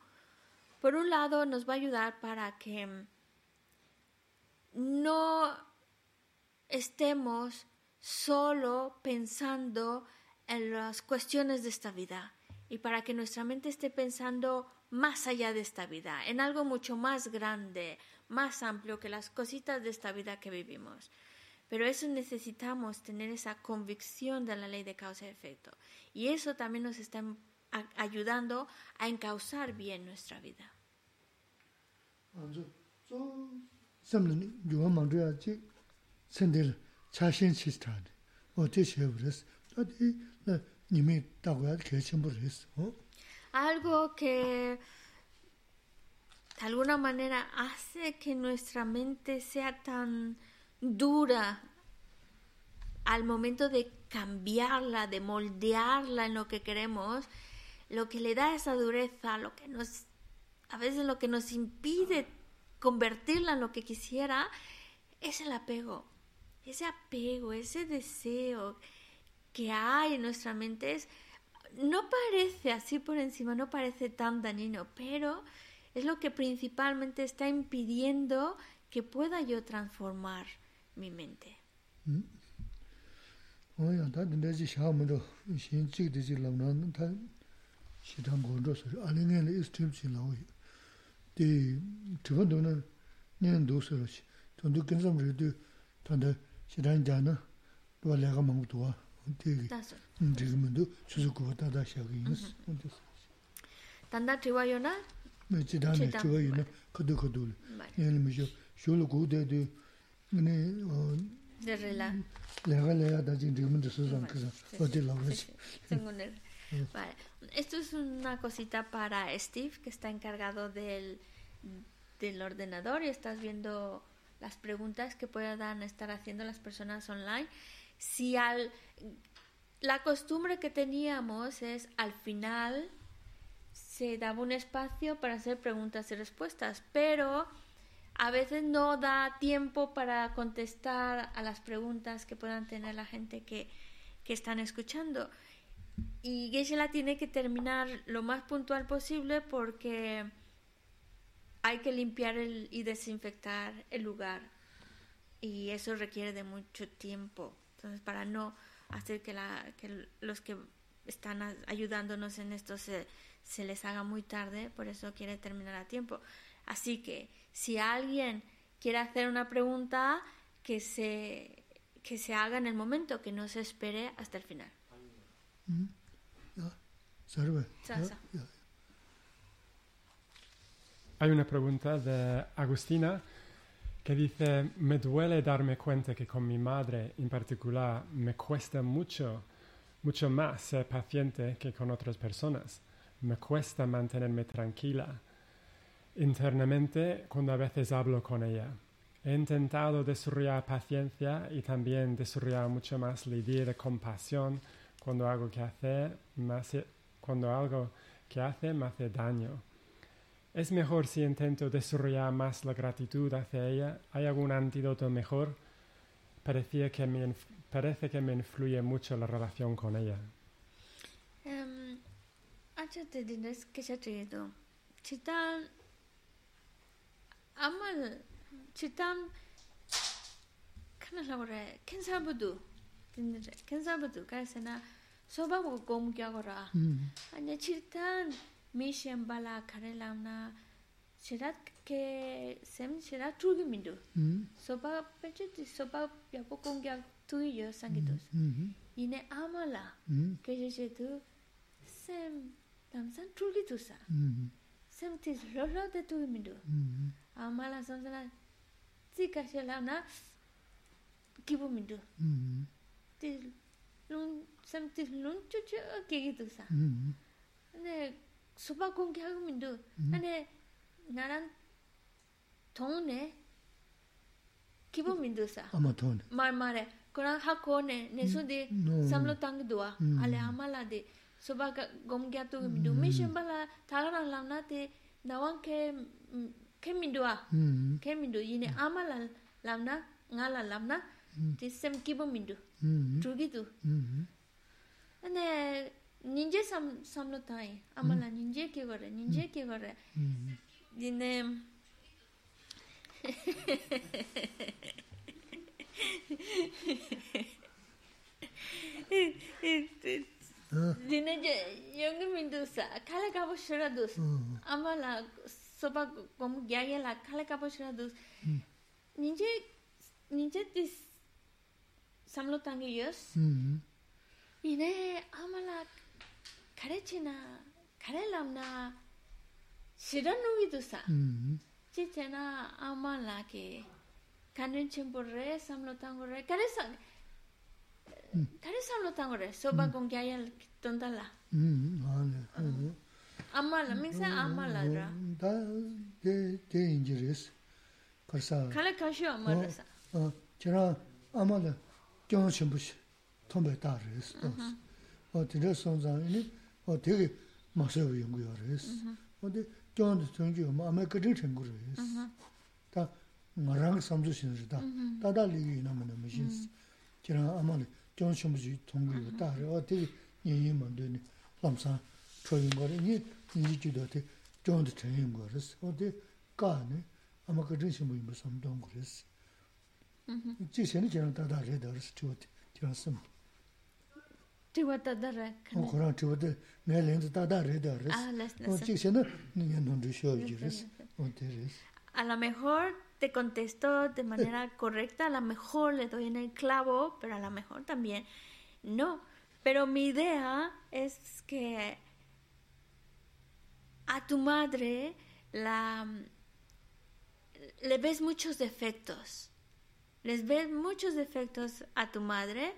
Por un lado, nos va a ayudar para que no estemos solo pensando en las cuestiones de esta vida y para que nuestra mente esté pensando más allá de esta vida, en algo mucho más grande, más amplio que las cositas de esta vida que vivimos. Pero eso necesitamos tener esa convicción de la ley de causa y efecto. Y eso también nos está ayudando a encauzar bien nuestra vida. Algo que de alguna manera hace que nuestra mente sea tan dura al momento de cambiarla, de moldearla en lo que queremos, lo que le da esa dureza, lo que nos, a veces lo que nos impide convertirla en lo que quisiera, es el apego. Ese apego, ese deseo que hay en nuestra mente es, no parece así por encima, no parece tan dañino, pero es lo que principalmente está impidiendo que pueda yo transformar mi mente. Oya, na, na, du, tanda da tiwa yo na? De de. Esto es una cosita para Steve que está encargado del, del ordenador y estás viendo las preguntas que puedan estar haciendo las personas online. Si al la costumbre que teníamos es al final se daba un espacio para hacer preguntas y respuestas, pero a veces no da tiempo para contestar a las preguntas que puedan tener la gente que, que están escuchando. Y la tiene que terminar lo más puntual posible porque hay que limpiar el, y desinfectar el lugar. Y eso requiere de mucho tiempo. Entonces, para no hacer que, la, que los que están ayudándonos en esto se, se les haga muy tarde, por eso quiere terminar a tiempo. Así que si alguien quiere hacer una pregunta, que se, que se haga en el momento, que no se espere hasta el final. Hay una pregunta de Agustina que dice, me duele darme cuenta que con mi madre en particular me cuesta mucho, mucho más ser paciente que con otras personas. Me cuesta mantenerme tranquila internamente cuando a veces hablo con ella. He intentado desarrollar paciencia y también desarrollar mucho más la idea de compasión cuando algo que hace cuando algo que hace me hace daño. Es mejor si intento desarrollar más la gratitud hacia ella. ¿Hay algún antídoto mejor? Parecía que me parece que me influye mucho la relación con ella. Um, antes de decir que se ha Chitán amal Chitán kana labore kensa budu dinre kensa budu kaisena soba go gom kya gora mm. anya Chitán mi shem bala khare lamna chirat ke sem chirat tu gi mindu soba peche ti soba yapo kong gya tu yo sangitos ine amala ke je je tu sem tamsan tu gi tu sa sem ti ro ro de tu gi mindu amala samsana ti ka she lamna kibu mindu ti lung sem ti lung chu chu ke gi tu sa ne ane supa kong kya gu mindu ane naran 통네 기보 민두사 아마 돈에 말말에 그런 하코네 내수디 삼로 땅도아 알레 아말라디 소바가 곰갸도 민두 미셴발라 타라랑 람나티 나왕케 케민두아 케민두 이네 아말라 람나 ngala lamna ti sem kibo mindu trugi tu ane ninje sam samlo tai amala ninje ke gore ninje ke gore dine dine je yong min du sa kala ka bo boshra dus amala soba kom gya gya la kala ka bo boshra dus ninje ninje dis samlo tangi yes ine amala kare china kare lamna shiranu vidu sa chi chena amala ke kanin chimbo re samlo tango re kare sa kare samlo tango re soba gong kya yal tondala amala mingsa amala ra 다 de de injuries karsa kale kasho amala sa 어 제가 아마도 경험 부시 통배 다르스 어 되게 선장이 어 되게 마셔 연구요레스 근데 경험도 전주 아마 그런 친구레스 다 말랑 삼주신이다 다달리 나면 무슨 제가 아마 경험 부시 통구요 다르 어 되게 예예만 되네 감사 초인 거니 이 주도한테 경험도 전인 거레스 어디 가네 아마 그런 친구 무슨 동 그랬어 지세는 저는 다다 레더스 투트 저스 Ah, a lo mejor te contesto de manera <laughs> correcta, a lo mejor le doy en el clavo, pero a lo mejor también no. Pero mi idea es que a tu madre le ves muchos defectos. Les ves muchos defectos a tu madre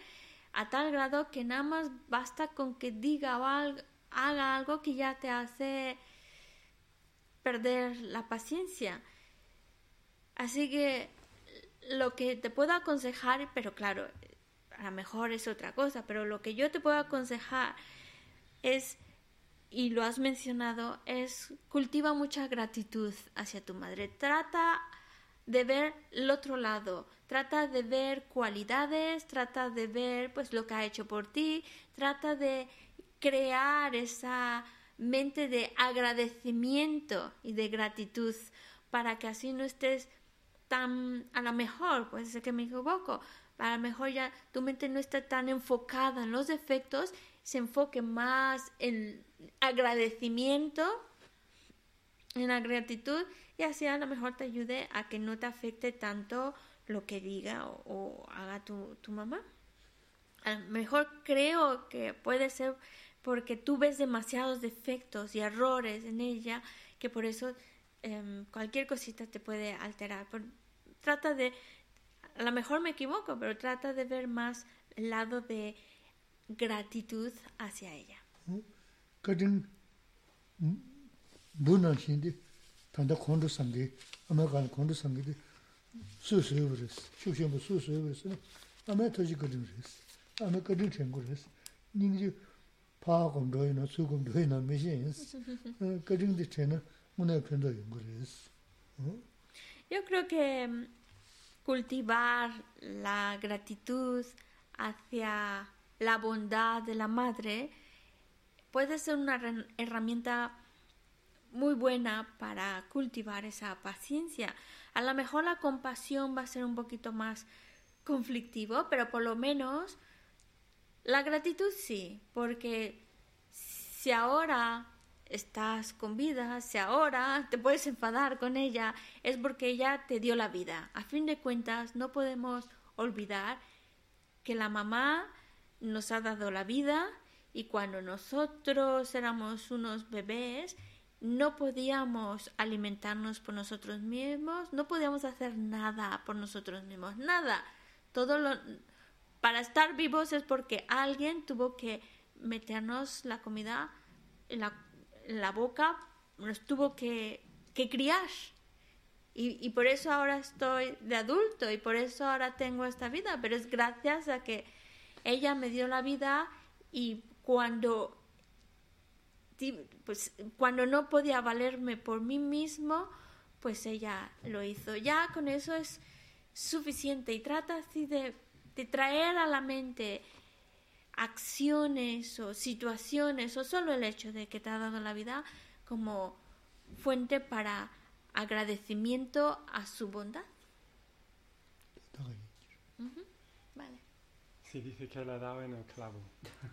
a tal grado que nada más basta con que diga o haga algo que ya te hace perder la paciencia. Así que lo que te puedo aconsejar, pero claro, a lo mejor es otra cosa, pero lo que yo te puedo aconsejar es, y lo has mencionado, es cultiva mucha gratitud hacia tu madre. Trata de ver el otro lado, trata de ver cualidades, trata de ver pues lo que ha hecho por ti, trata de crear esa mente de agradecimiento y de gratitud para que así no estés tan a lo mejor, puede ser que me equivoco, a lo mejor ya tu mente no está tan enfocada en los defectos, se enfoque más en agradecimiento, en la gratitud y así a lo mejor te ayude a que no te afecte tanto lo que diga o, haga tu, tu mamá. A lo mejor creo que puede ser porque tú ves demasiados defectos y errores en ella que por eso eh, cualquier cosita te puede alterar. Trata de, a lo mejor me equivoco, pero trata de ver más el lado de gratitud hacia ella. <laughs> Yo creo que mm, cultivar la gratitud hacia la bondad de la madre puede ser una herramienta muy buena para cultivar esa paciencia, a lo mejor la compasión va a ser un poquito más conflictivo, pero por lo menos la gratitud sí, porque si ahora estás con vida, si ahora te puedes enfadar con ella, es porque ella te dio la vida. A fin de cuentas, no podemos olvidar que la mamá nos ha dado la vida y cuando nosotros éramos unos bebés, no podíamos alimentarnos por nosotros mismos, no podíamos hacer nada por nosotros mismos, nada. Todo lo para estar vivos es porque alguien tuvo que meternos la comida en la, boca, nos tuvo que, que criar. Y, y por eso ahora estoy de adulto y por eso ahora tengo esta vida, pero es gracias a que ella me dio la vida y cuando pues cuando no podía valerme por mí mismo, pues ella lo hizo. Ya con eso es suficiente y trata así de, de traer a la mente acciones o situaciones o solo el hecho de que te ha dado la vida como fuente para agradecimiento a su bondad. 다가 Vale. Sí, dice que le ha dado en el clavo.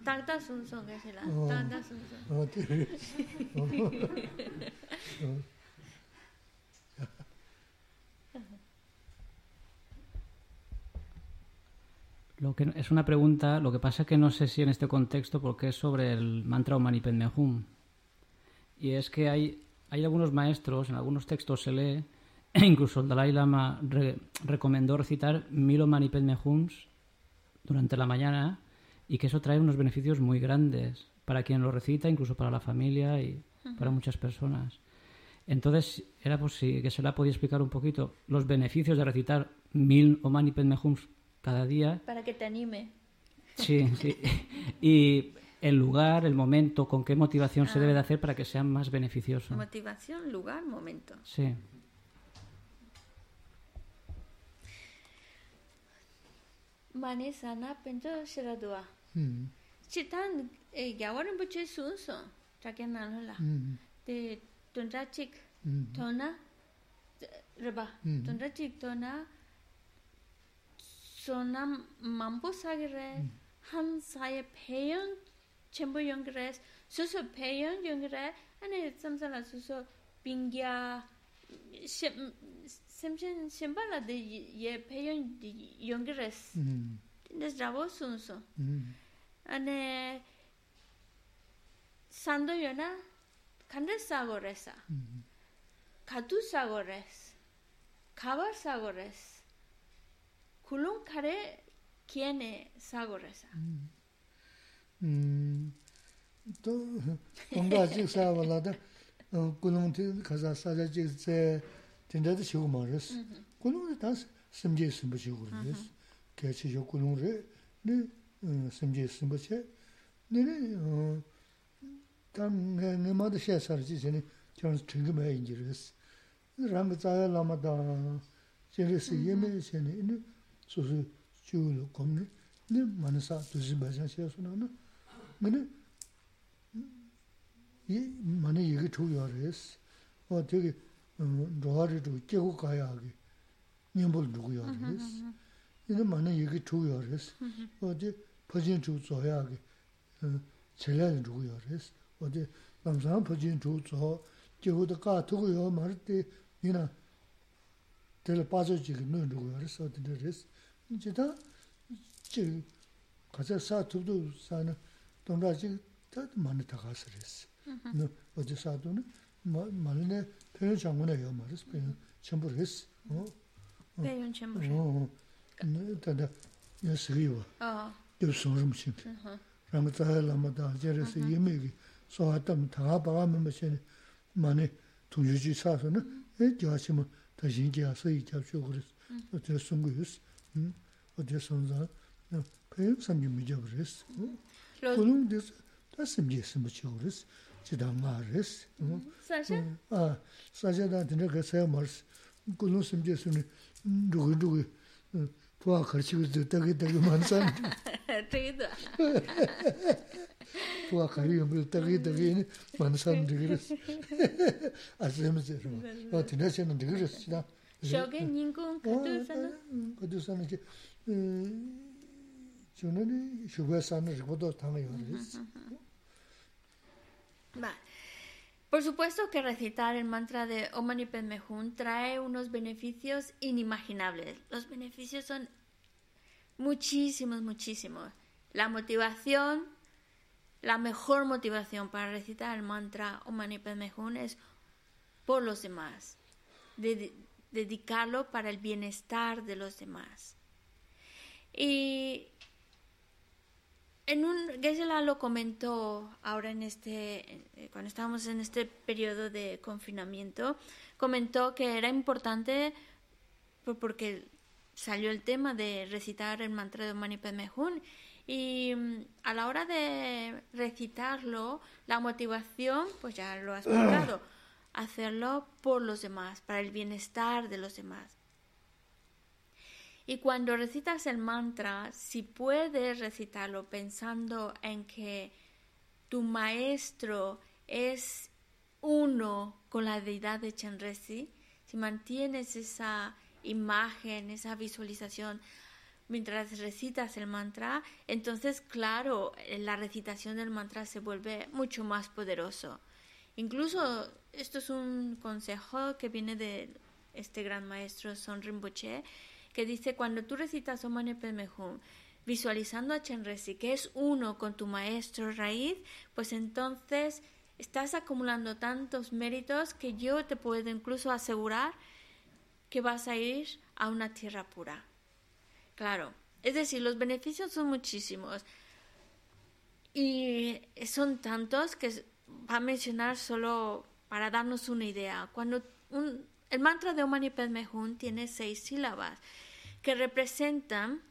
Tanta sunson que se la oh, tanta sunson. Oh, oh. <laughs> Lo que, es una pregunta, lo que pasa es que no sé si en este contexto, porque es sobre el mantra Omani Hum. Y es que hay, hay algunos maestros, en algunos textos se lee, <clears throat> incluso el Dalai Lama re, recomendó recitar mil Omani Hums durante la mañana y que eso trae unos beneficios muy grandes para quien lo recita, incluso para la familia y para muchas personas. Entonces, era por si que se la podía explicar un poquito los beneficios de recitar mil Om Mani cada día Para que te anime. Sí, sí. Y el lugar, el momento, con qué motivación se Ah. debe de hacer para que sea más beneficioso. Motivación, lugar, momento. Sí. mani sana pinto shiradua. Hmm. Chitan e, gyawarin buche sun sun, chake nalo la. Hmm. Te tundra chik hmm. tona riba, tundra chik tona sona mambu sagire, han saye peyon chenpo yongire, susu peyon yongire, ane tsamsala susu bingya, Shem- Semchen shembala de ye peyon yongres. 음. Nes rabo sunso. 음. ane sando yona kande sago resa 음. katu sago res kabar sago res kulung kare kiene sago resa 음. 또 뭔가 직사발라다 어 군웅티 가자 사자지 제 진짜도 쉬고 말았어. 군웅이 다 심지 심지 그랬어. 개치 요 군웅을 네 심지 심지 네네 어 당내 내마다 셰사르지 전에 저는 지금에 인지를 랑 자야 라마다 제레스 예메 전에 네 소소 주로 겁네 네 만사 두지 마자 셰서나 근데 이 만에 이게 중요하레스 어 되게 로하리도 깨고 가야 하게 님볼 누구야 그랬어 이제 만에 이게 중요하레스 어디 퍼진 주 줘야 하게 어 제일 누구야 그랬어 어디 남산 퍼진 주줘 깨고도 가 두고요 말을 때 이나 될 빠져지게 너 누구야 그랬어 어디 그랬어 이제 다 지, 가자 사투도 사는 동라지 다 많이 다 가서 그랬어. 너 어제 사도는 말네 표현 장문에요 말했어. 표현 전부 했어. 어. peyon chenpo 어. 네, 다다 예스리와. 어 요 소름 심. 랑 자라마다 제레스 예메기 소하담 다 바가면 뭐시네. 만에 동유지 사서는 에 저하시면 더 신기해서 이 잡쇼 그랬어. 어제 송구였어. 응. 어제 sonza 표현 삼기 미져 그랬어. 어. los 그놈 돼서 다 심지 심지 그랬어. 지당 말했어. 어. sasha 아, 사자다 드는 그 사람 말스. 그놈 심 chidā mā rēs. Sāshā? Sāshā dā tindā kā sāyā mā rēs. Kulū simchē sūni rūgī rūgī pūhā khārchī kī dhū tāgī tāgī mā nsā. Tāgī dhā. Pūhā khārī yōmbī tāgī tāgī yōni mā nsā dhīgī rēs. Āsā yōmī sē rūma. Tindā sē nā dhīgī rēs chidā. Shōgē nīngūng khatū sāna? Khatū sāna ki chūna nī shūgā sāna rīkwa tō tāngā yō rēs. Por supuesto que recitar el mantra de Om Mani Padme Hum trae unos beneficios inimaginables. Los beneficios son muchísimos, muchísimos. La motivación, la mejor motivación para recitar el mantra Om Mani Padme Hum es por los demás. Dedicarlo para el bienestar de los demás. Y en un Gesela lo comentó ahora en este eh, cuando estábamos en este periodo de confinamiento comentó que era importante porque salió el tema de recitar el mantra de Mani Padme Hum y mm, a la hora de recitarlo la motivación pues ya lo has explicado <clears throat> hacerlo por los demás para el bienestar de los demás y cuando recitas el mantra, si puedes recitarlo pensando en que tu maestro es uno con la deidad de Chenresi, si mantienes esa imagen, esa visualización mientras recitas el mantra, entonces claro, la recitación del mantra se vuelve mucho más poderoso. Incluso esto es un consejo que viene de este gran maestro Son Rinpoche, que dice, cuando tú recitas Om Mani visualizando a Chenresi, que es uno con tu maestro raíz, pues entonces estás acumulando tantos méritos que yo te puedo incluso asegurar que vas a ir a una tierra pura. Claro, es decir, los beneficios son muchísimos y son tantos que va a mencionar solo para darnos una idea. Cuando el mantra de Om Mani tiene seis sílabas que representan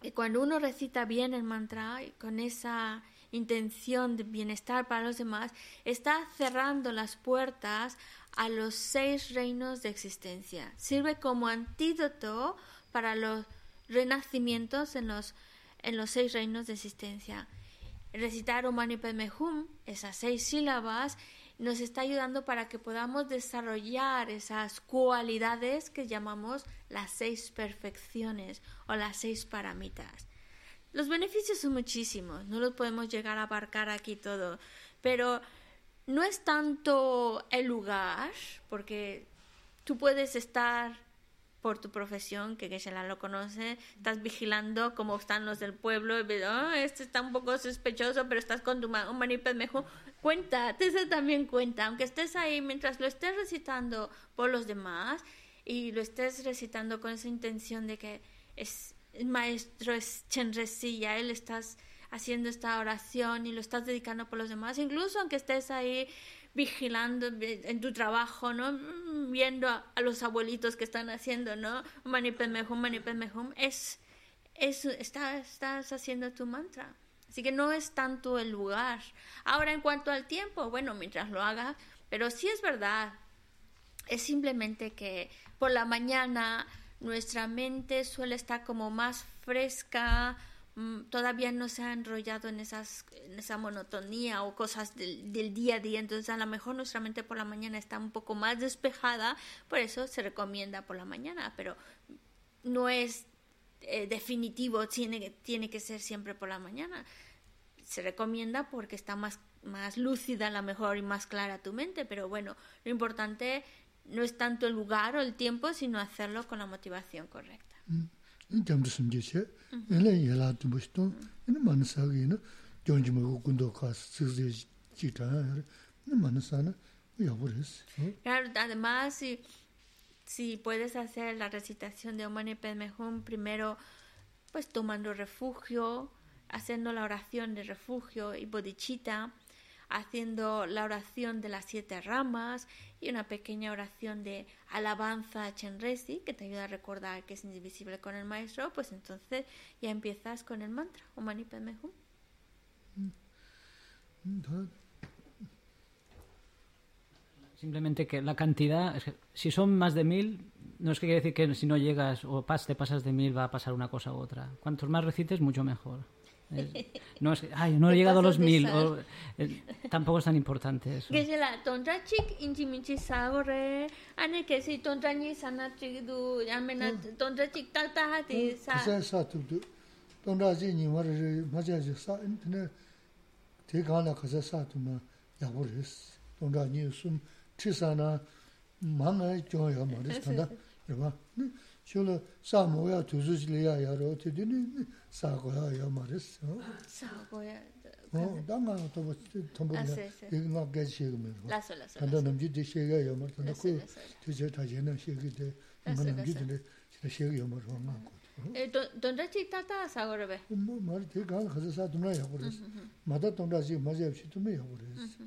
que cuando uno recita bien el mantra con esa intención de bienestar para los demás, está cerrando las puertas a los seis reinos de existencia. Sirve como antídoto para los renacimientos en los, en los seis reinos de existencia. Recitar Om Mani Padme Hum, esas seis sílabas, nos está ayudando para que podamos desarrollar esas cualidades que llamamos las seis perfecciones o las seis paramitas. Los beneficios son muchísimos, no los podemos llegar a abarcar aquí todo, pero no es tanto el lugar, porque tú puedes estar por tu profesión, que Geshe-la lo conoce, estás vigilando cómo están los del pueblo, oh, este está un poco sospechoso, pero estás con tu un maniped mejor. Cuenta, te se también cuenta, aunque estés ahí, mientras lo estés recitando por los demás y lo estés recitando con esa intención de que es el maestro es Chenresi, ya él estás haciendo esta oración y lo estás dedicando por los demás, incluso aunque estés ahí vigilando en tu trabajo, ¿no? Mm, viendo a, los abuelitos que están haciendo, ¿no? Manipemehum, manipemehum, es, es, estás, estás haciendo tu mantra. Así que no es tanto el lugar. Ahora, en cuanto al tiempo, bueno, mientras lo hagas, pero sí es verdad, es simplemente que por la mañana nuestra mente suele estar como más fresca, Mm, todavía no se ha enrollado en, esa monotonía o cosas del, día a día, entonces a lo mejor nuestra mente por la mañana está un poco más despejada, por eso se recomienda por la mañana, pero no es eh, definitivo, tiene, tiene que ser siempre por la mañana. Se recomienda porque está más, más lúcida a lo mejor y más clara tu mente, pero bueno, lo importante no es tanto el lugar o el tiempo, sino hacerlo con la motivación correcta. Mm. sumje che, yela shitong, ene gundo khas ene yabu res. Claro, además, si, si puedes hacer la recitación de Om Mani Padme Hum primero, pues tomando refugio, haciendo la oración de refugio y bodhicitta, haciendo la oración de las siete ramas y una pequeña oración de alabanza a Chenresi que te ayuda a recordar que es indivisible con el maestro, pues entonces ya empiezas con el mantra, Om Mani Padme Hum. Simplemente que la cantidad, si son más de mil, no es que quiere decir que si no llegas o te pasas de mil va a pasar una cosa u otra. Cuantos más recites, mucho mejor. no es ay, no he <laughs> llegado a los mil. O, eh, tampoco es tan importante eso. Que la tonta chic inchimichi sagore, ane que si tonta ni sana chic du, amena tonta chic tal ta hati sa. Sa sa tu du. Tonta ji ni mar ma ja ji sa ne te ga na ka sa tu ma ya bo res. Tonta ni sum chi sa na ma ma jo ya ma res tonta. Ba. Shula sa mo ya tu zu ji le ya ya ro te de ni 사고야 야 말했어. 사고야. 어, 당가 또 톰보 이거 게시 그러면. 라서 라서. 단도 남지 되시가 야 말도 그 뒤에 다 제는 시기데 이거 남지들 시기 야 말 도 안 하고. ¿Dónde chitata sagorbe? Mar te gal khaza sa duna ya gores. Mada tonda ji maja chi tu me ya gores.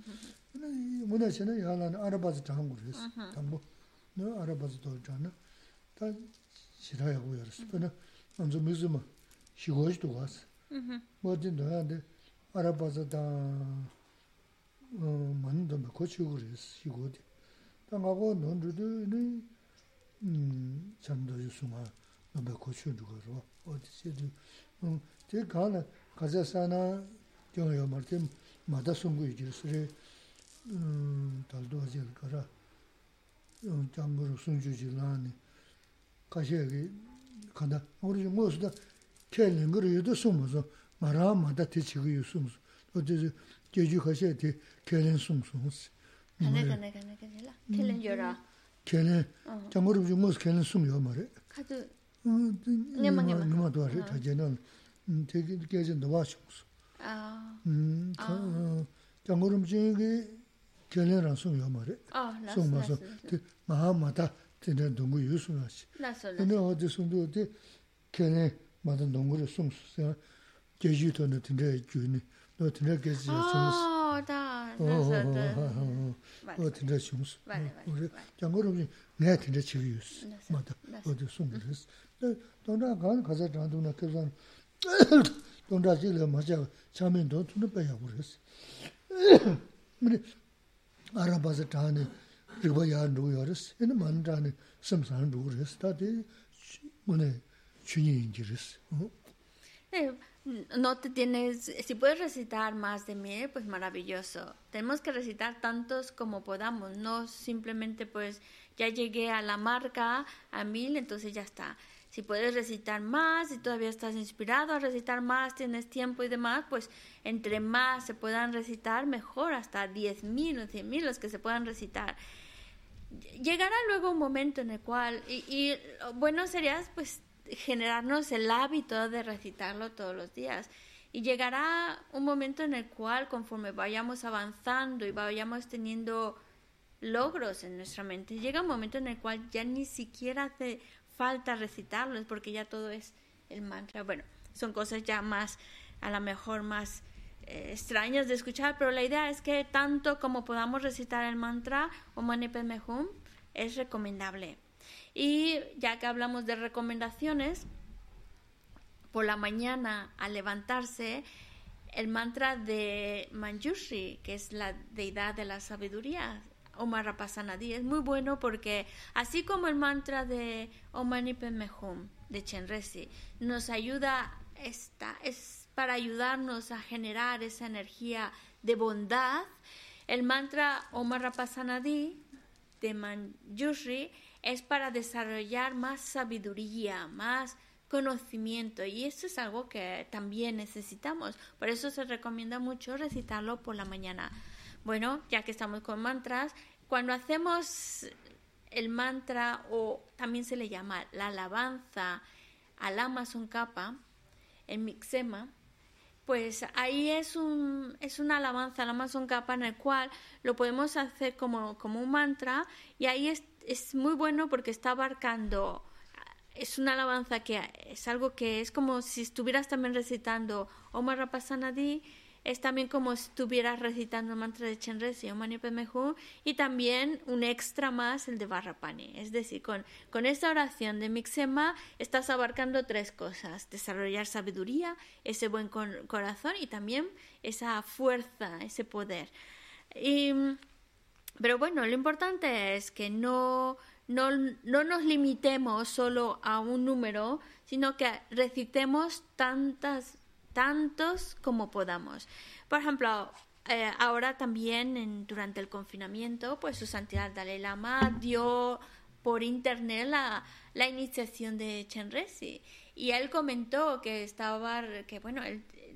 Na mona chena ya lan arabaz tang gores. Tambo. No arabaz to jana. Ta shira ya go yars. Pana anzo mizuma. Shigoj to was. Mo din do ya de arabaz da man do me ko chi gores. Shigodi. Ta ga go non du ni 음 참도 유수마 너무 고쳐 주고로 어디서도 음 제가 가자사나 저요 말씀 마다 숨고 이제스레 음 달도 하지 nāmbā kōchū rūgā rō, odi chē rū. Tē mm, kāna kāzā sāna gyōng yō mār tē mātā sōngu yu jir sirē tāldō wā jir kārā jāngu rū sōngu jir lāni kāshē kī kāndā ngō rū jī ngō sū tā kē līngu rū yu tō sōngu sō mā rā mātā tē chī kī yu sōngu sō odi jī jē jū kāshē tē kē līng sōngu sōngu sī kāne kāne kāne kāne lā, kē līng jō rā kē līng, jāngu rū jī ngō sō kē līng sōngu yō mā rē nima tuwa re taje nal, teki keje nwa shungsu. Jangorum chegi kelen rang sung yoma re, sung ma sung, maha mata tene dungu yu sung ashi. Tene wadi sung tuwa te kelen mata dungu re sungsu, keji to ne tene ju ne, tene keji sungsu. 好大，那是的。我听着凶死，我说讲过了没？你还听着气有事，妈的，我就送给他。那东张刚开始长东那跟上，东张这个嘛叫下面都从那白养过来是。没得，阿拉巴是长的，这个养猪养的是，那蛮长的，什么山猪的是，他的我呢去年养的是，嗯。那。<coughs> <coughs> no te tienes, si puedes recitar más de mil, pues maravilloso. Tenemos que recitar tantos como podamos, no simplemente pues ya llegué a la marca, a mil, entonces ya está. Si puedes recitar más, si todavía estás inspirado a recitar más, tienes tiempo y demás, pues entre más se puedan recitar, mejor, hasta diez mil o cien mil los que se puedan recitar. Llegará luego un momento en el cual, y, bueno sería pues generarnos el hábito de recitarlo todos los días. Y llegará un momento en el cual, conforme vayamos avanzando y vayamos teniendo logros en nuestra mente, llega un momento en el cual ya ni siquiera hace falta recitarlos porque ya todo es el mantra. Bueno, son cosas ya más, a lo mejor más eh, extrañas de escuchar, pero la idea es que tanto como podamos recitar el mantra o Mani Padme es recomendable. Y ya que hablamos de recomendaciones, por la mañana al levantarse, el mantra de Manjushri, que es la deidad de la sabiduría, Omar Rapasanadi, es muy bueno porque así como el mantra de Hum de Chenresi nos ayuda, esta, es para ayudarnos a generar esa energía de bondad, el mantra Omar Rapasanadi de Manjushri es para desarrollar más sabiduría, más conocimiento y eso es algo que también necesitamos. Por eso se recomienda mucho recitarlo por la mañana. Bueno, ya que estamos con mantras, cuando hacemos el mantra o también se le llama la alabanza al Amazon Kappa, el Mixema, pues ahí es, un, es una alabanza al Amazon Kappa en el cual lo podemos hacer como, como un mantra y ahí es, es muy bueno porque está abarcando, es una alabanza que es algo que es como si estuvieras también recitando Omar Rapasanadi, es también como si estuvieras recitando el mantra de Chenresi o Mani y también un extra más el de Barrapani. Es decir, con, con esta oración de Mixema estás abarcando tres cosas, desarrollar sabiduría, ese buen corazón y también esa fuerza, ese poder. Y pero bueno, lo importante es que no, no, no nos limitemos solo a un número, sino que recitemos tantas, tantos como podamos. Por ejemplo, eh, ahora también durante el confinamiento, pues su santidad Dalai Lama dio por internet la, la iniciación de Chenresi y él comentó que estaba, que bueno,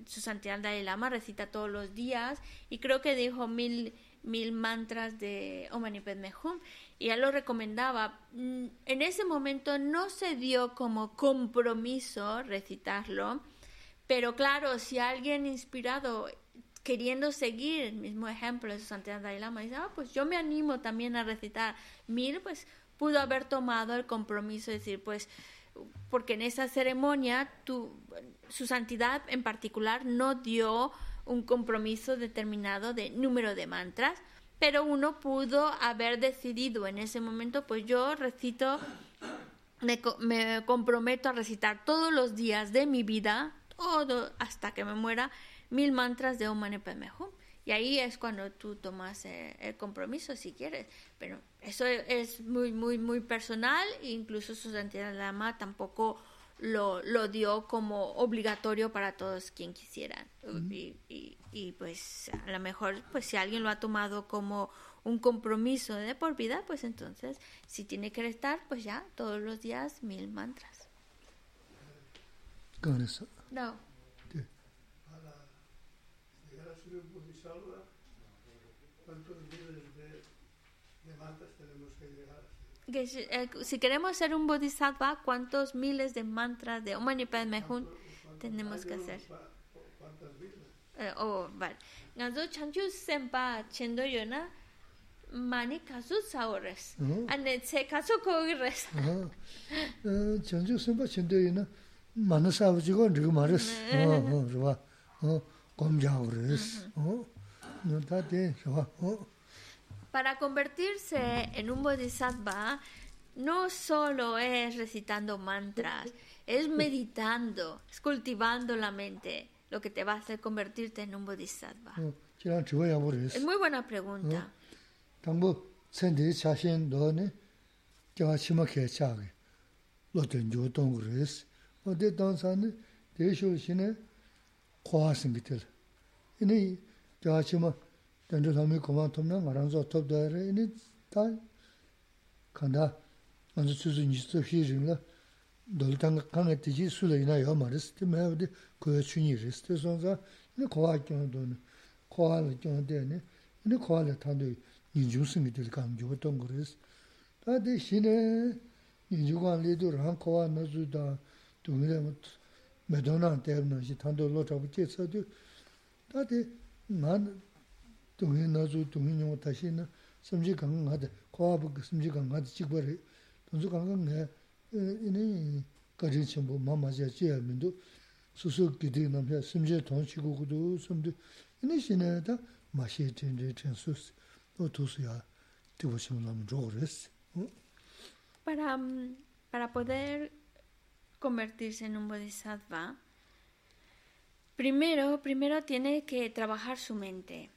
su santidad Dalai Lama recita todos los días y creo que dijo mil mil mantras de Om Mani Padme Hum y él lo recomendaba. Mm, en ese momento no se dio como compromiso recitarlo, pero claro, si alguien inspirado queriendo seguir el mismo ejemplo de su santidad Dalai Lama dice, ah, pues yo me animo también a recitar mil, pues pudo haber tomado el compromiso de decir, pues porque en esa ceremonia tu, su santidad en particular no dio un compromiso determinado de número de mantras, pero uno pudo haber decidido en ese momento, pues yo recito, me, me comprometo a recitar todos los días de mi vida, todo hasta que me muera, mil mantras de Om Mani Hum. Y ahí es cuando tú tomas eh, el compromiso, si quieres. Pero eso es muy, muy, muy personal. Incluso su santidad Lama tampoco lo, lo dio como obligatorio para todos quien quisieran. y, y, y, pues a lo mejor, pues si alguien lo ha tomado como un compromiso de por vida, pues entonces si tiene que estar, pues ya todos los días mil mantras. Con eso. No. Que si, eh, si, queremos ser un bodhisattva, ¿cuántos miles de mantras de Om Mani Padme Hum tenemos que hacer? Eh, oh, vale. Chanchu sempa chendo yo na mani kasu saores. Ane se kasu kogires. chanchu sempa chendo yo na mani gomja ores ta te, rwa. Oh. Para convertirse en un bodhisattva no solo es recitando mantras, es meditando, es cultivando la mente lo que te va a hacer convertirte en un bodhisattva. Es muy buena pregunta. dāndrū sāmi kumā tōmnā ngā rāngzō tōp dā rē, inī tā kāndā ngānsu tsūsū nī sō xī rīng lā, dōli tāngā kāngā tī jī sū lā yinā yā mā rīs, tī mā yā wadī kuyā chū nī rīs, tī sōng sā, inī kōhā kiong dō nī, kōhā lā kiong dē nī, inī kōhā lā tāndō nī jūng sīng dī lī kāng jū tōng gu rīs. Tā tī xī nē, nī jū kāng lī dō rāng kōhā nā sū dā, dō ngī lā mē dō nāng tēb nā xī tāndō lō chā bu chē sā dō, tā tī ngā dōngi nā zū dōngi nyōng tāshī na kāngā ngā inī gārī chīmbō mā mā jā jīyā mīndō, sū sū gīdī nā mhiyā samjī tōng chī gu gu dō samdī, inī shī nā dā mā shī tīn rī tīn sū sī, dō tū sū yā tī wā shī mō rō rī sī. Para, para poder convertirse en un bodhisattva, primero, primero tiene que trabajar su mente.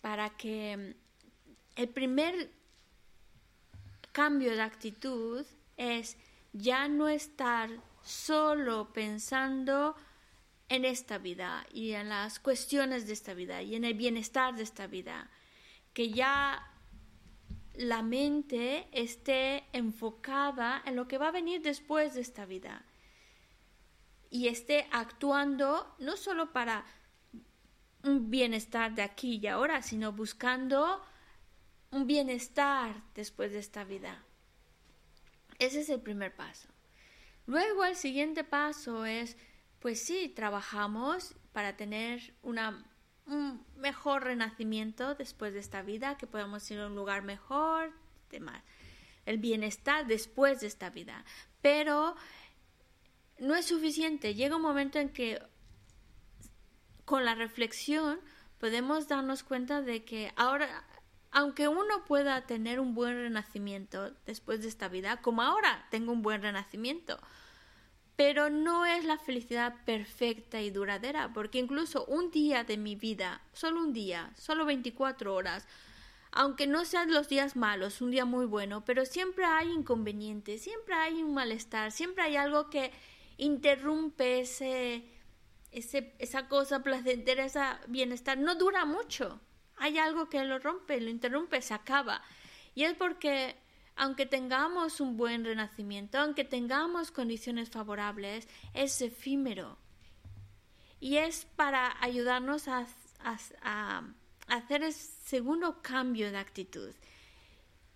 Para que mm, el primer cambio de actitud es ya no estar solo pensando en esta vida y en las cuestiones de esta vida y en el bienestar de esta vida, que ya la mente esté enfocada en lo que va a venir después de esta vida y esté actuando no solo para un bienestar de aquí y ahora, sino buscando un bienestar después de esta vida. Ese es el primer paso. Luego el siguiente paso es, pues sí, trabajamos para tener una, un mejor renacimiento después de esta vida, que podamos ir a un lugar mejor, demás. El bienestar después de esta vida. Pero no es suficiente. Llega un momento en que con la reflexión podemos darnos cuenta de que ahora, aunque uno pueda tener un buen renacimiento después de esta vida, como ahora tengo un buen renacimiento, pero no es la felicidad perfecta y duradera, porque incluso un día de mi vida, solo un día, solo 24 horas, aunque no sean los días malos, un día muy bueno, pero siempre hay inconvenientes, siempre hay un malestar, siempre hay algo que interrumpe ese ese, esa cosa placentera, ese bienestar, no dura mucho. Hay algo que lo rompe, lo interrumpe, se acaba. Y es porque, aunque tengamos un buen renacimiento, aunque tengamos condiciones favorables, es efímero. Y es para ayudarnos a, a, a hacer el segundo cambio de actitud,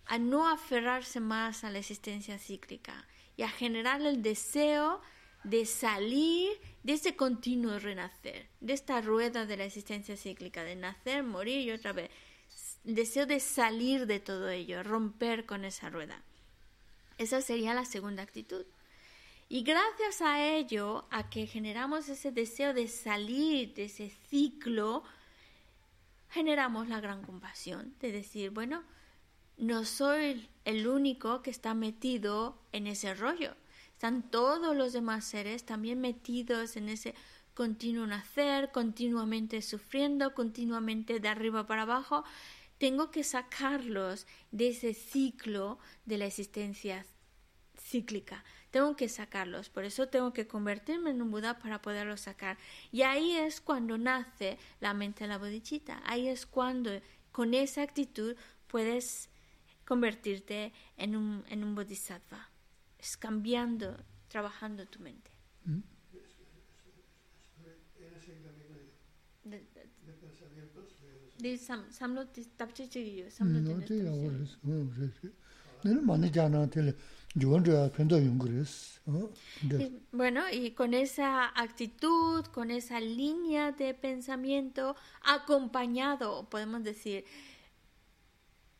a no aferrarse más a la existencia cíclica y a generar el deseo de salir de ese continuo renacer, de esta rueda de la existencia cíclica, de nacer, morir y otra vez. deseo de salir de todo ello, romper con esa rueda. Esa sería la segunda actitud. Y gracias a ello, a que generamos ese deseo de salir de ese ciclo, generamos la gran compasión, de decir, bueno, no soy el único que está metido en ese rollo. Están todos los demás seres también metidos en ese continuo nacer, continuamente sufriendo, continuamente de arriba para abajo. Tengo que sacarlos de ese ciclo de la existencia cíclica. Tengo que sacarlos, por eso tengo que convertirme en un Buda para poderlos sacar. Y ahí es cuando nace la mente de la bodhicitta. Ahí es cuando con esa actitud puedes convertirte en un, en un bodhisattva. Es cambiando, trabajando tu mente. ¿Mm? De, sam, samlo tapche chigiyo, samlo bueno, y con esa actitud, con esa línea de pensamiento, acompañado, podemos decir,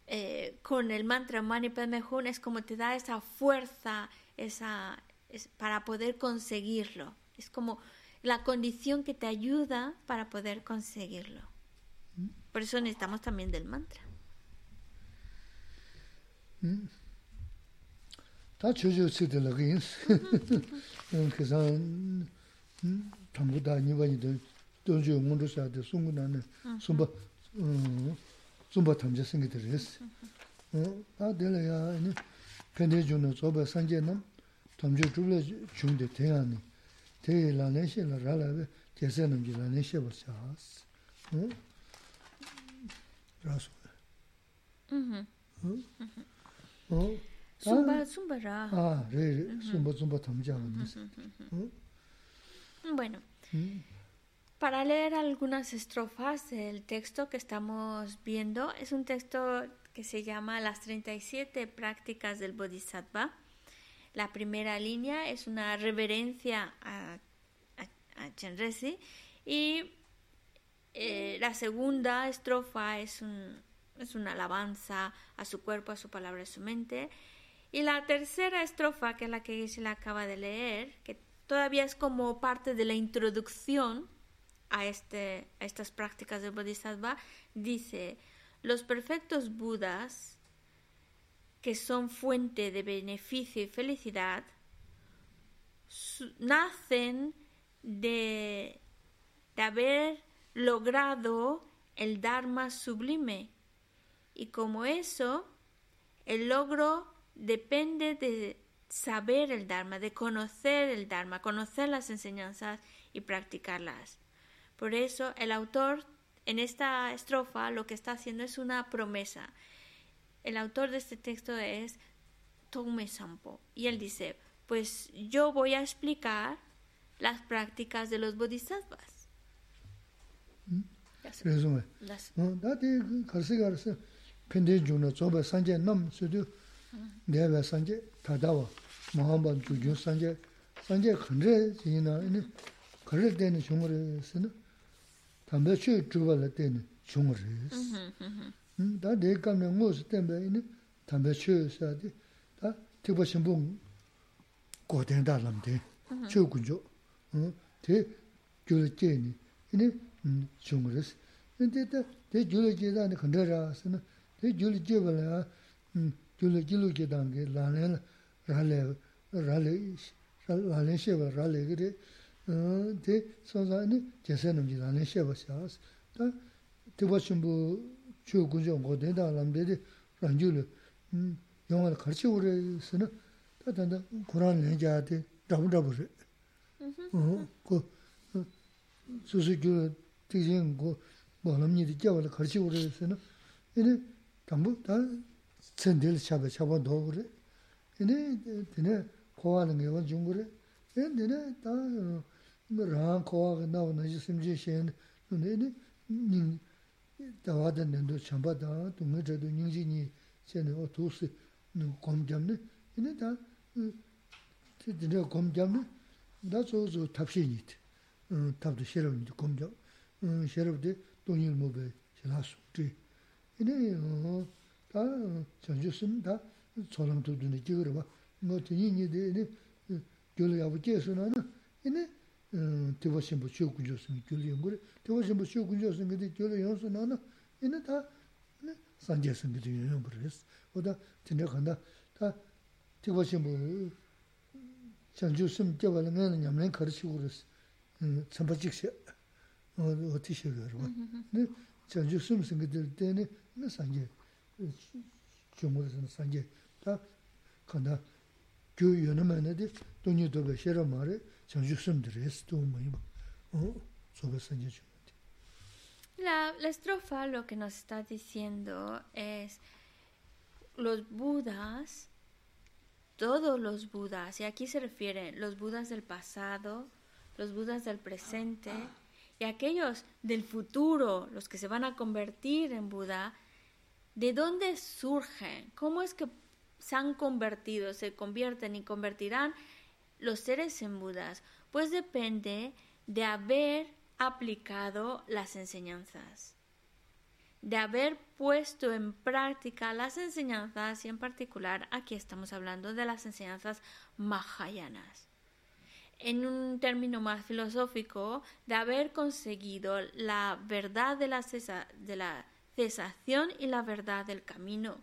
eh, con el mantra Mani Padme Hum, es como te da esa fuerza esa, para poder conseguirlo. Es como la condición que te ayuda para poder conseguirlo. Por eso necesitamos también del mantra. Tā yīns, tā zumba tamche singi dhirisi. Mm-hmm. Eh, A dhila ya pende juna zoba sanje nam tamche dhubla chungde teya ni, teyi lane she la rala we tese namji lane she wa chaas. Raso. Zumba, zumba ra. A, re, mm-hmm. zumba, zumba tamche awa dhirisi. Bueno. Hmm. Para leer algunas estrofas del texto que estamos viendo, es un texto que se llama Las 37 prácticas del Bodhisattva. La primera línea es una reverencia a, a, Chenresi y eh, la segunda estrofa es, un, es una alabanza a su cuerpo, a su palabra, a su mente. Y la tercera estrofa, que es la que se le acaba de leer, que todavía es como parte de la introducción a, este, a estas prácticas del Bodhisattva, dice, los perfectos Budas, que son fuente de beneficio y felicidad, nacen de, de haber logrado el Dharma sublime. Y como eso, el logro depende de saber el Dharma, de conocer el Dharma, conocer las enseñanzas y practicarlas. Por eso el autor en esta estrofa lo que está haciendo es una promesa. El autor de este texto es Tome Sampo y él dice, pues yo voy a explicar las prácticas de los bodhisattvas. Las... 담배 취 주발할 때는 중으로 음, 다 내가 는 무슨 때문에 이네 담배 취해서 다 티버 신분 고된다람데 주군죠 어, 대 교제니 이네 음, 중으로서 근데 대 교제다는 근데라서는 대 교제발아 음 gyulu gyulu ki dangi lanen rale, rale, lanen sheba rale giri, di sonza ini jese namji 데 소자니 제세는 지나네 쉐버샤스 다 대버신부 주 군정 고대다 남들이 란줄을 음 영어를 같이 오래서는 다단다 고란 내자한테 답답을 어그 수수규 뒤진 거 뭐람니디 겨월 같이 오래서는 이제 담부 다 전들 샵에 잡아 놓고 그래. 이제 되네 고하는 게 중국에 근데 다 rāng kōwā gā nāwa nā yī simchī shēn, nū nē nē nīng dāwā dā nē ndō chāmbā dā, tū ngā chā tū nīng jī nī chē nē wā tū sī nū gōm gyam nē, nē dā tī tī nē gōm gyam nē, dā tsō tsō tāp shē nī tī, tāp tū shē rāb nī tī gōm gyam, shē rāb tī tō nīng mō bē shē lā sū tī. Nē dā chāng chū sīm dā tsō rāng tū tū nē jī gā rā bā, ngō tī nī nī tī nē gyō lā yā bā jē sū nā nā, nē tewa shenpo shio kunjo singi gyuli yunguri, tewa shenpo shio kunjo singi di gyuli yungsu nana, ina ta sanje singi di yunguri res. Oda tinte khanda, ta tewa shenpo chanju sim tewa la ngana nyamlen kari shigu res, mm, tsampa chikshe, oti shigu yorwa. Chanju sim singi di teni, ina sanje, chungu res, sanje, ta khanda, gyu yunamana di, dunyi dobe shera maare, La, la estrofa lo que nos está diciendo es los budas, todos los budas, y aquí se refieren los budas del pasado, los budas del presente y aquellos del futuro, los que se van a convertir en Buda, ¿de dónde surgen? ¿Cómo es que se han convertido, se convierten y convertirán los seres en Budas? Pues depende de haber aplicado las enseñanzas, de haber puesto en práctica las enseñanzas y en particular aquí estamos hablando de las enseñanzas mahayanas. En un término más filosófico, de haber conseguido la verdad de la, de la cesación y la verdad del camino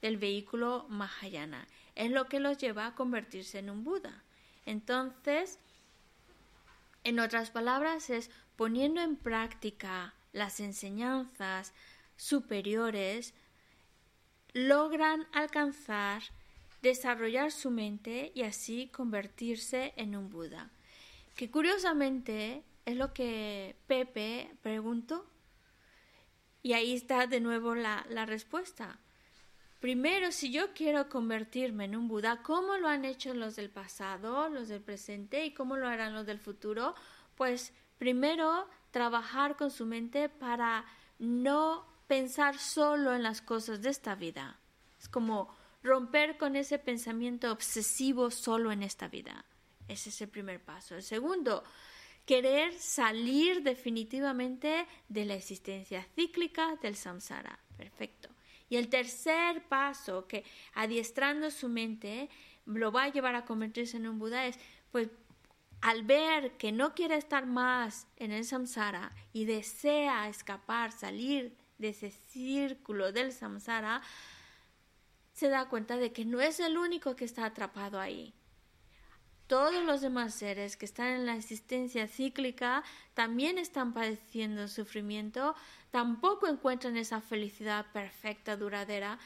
del vehículo Mahayana. Es lo que los lleva a convertirse en un Buda. Entonces, en otras palabras, es poniendo en práctica las enseñanzas superiores, logran alcanzar, desarrollar su mente y así convertirse en un Buda. Que curiosamente es lo que Pepe preguntó. Y ahí está de nuevo la, la respuesta. Primero, si yo quiero convertirme en un Buda, ¿cómo lo han hecho los del pasado, los del presente y cómo lo harán los del futuro? Pues primero, trabajar con su mente para no pensar solo en las cosas de esta vida. Es como romper con ese pensamiento obsesivo solo en esta vida. Ese es el primer paso. El segundo, querer salir definitivamente de la existencia cíclica del samsara. Perfecto. Y el tercer paso que adiestrando su mente lo va a llevar a convertirse en un Buda es, pues, al ver que no quiere estar más en el samsara y desea escapar, salir de ese círculo del samsara, se da cuenta de que no es el único que está atrapado ahí. Todos los demás seres que están en la existencia cíclica también están padeciendo sufrimiento, tampoco encuentran esa felicidad perfecta, duradera.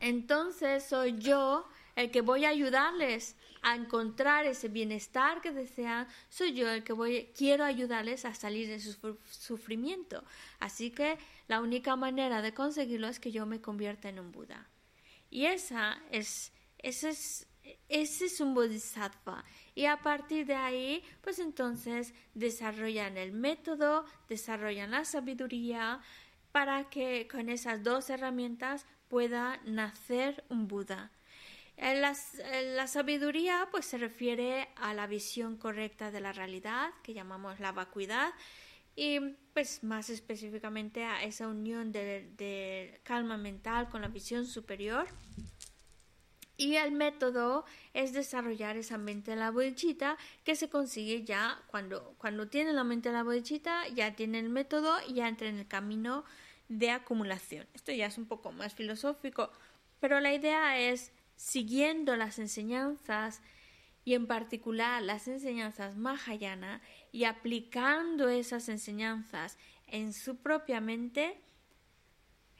Entonces soy yo el que voy a ayudarles a encontrar ese bienestar que desean, soy yo el que voy, quiero ayudarles a salir de su sufrimiento. Así que la única manera de conseguirlo es que yo me convierta en un Buda. Y esa es, ese es, ese es un bodhisattva. Y a partir de ahí, pues entonces desarrollan el método, desarrollan la sabiduría para que con esas dos herramientas pueda nacer un Buda. La, la, sabiduría pues se refiere a la visión correcta de la realidad, que llamamos la vacuidad, y pues más específicamente a esa unión de, de calma mental con la visión superior. Y el método es desarrollar esa mente de la bodichita que se consigue ya cuando, cuando tiene la mente de la bodichita, ya tiene el método y ya entra en el camino de acumulación. Esto ya es un poco más filosófico, pero la idea es siguiendo las enseñanzas y en particular las enseñanzas Mahayana y aplicando esas enseñanzas en su propia mente,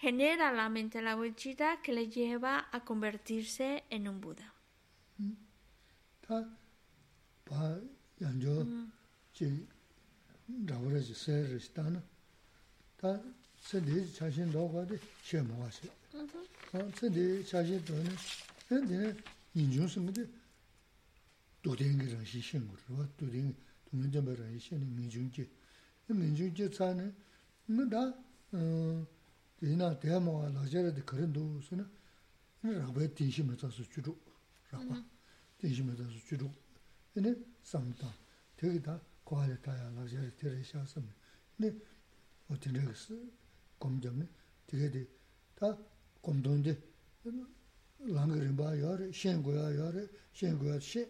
genera la mente la Wichita que le lleva a convertirse en un Buda. Hmm? Ta pa yanjo hmm. ji rawra ji se ri sta na ta se de cha do ga de che mo wa se. Mhm. Ta se de cha do ne se de yin ju sung de do de ngi ra shi shin gu ro do de do ne de ba ra shi ne mi ju ji. Mi ju ji cha ne ne da uh, 이나 대모와 라제르데 그런 도스나 라베 딘시면서 주로 라바 딘시면서 주로 근데 삼다 되게 다 고아를 타야 라제르 테레샤스 근데 어떻게 검정네 되게 다 검돈데 랑거린 바 요레 셴고야 요레 셴고야 셴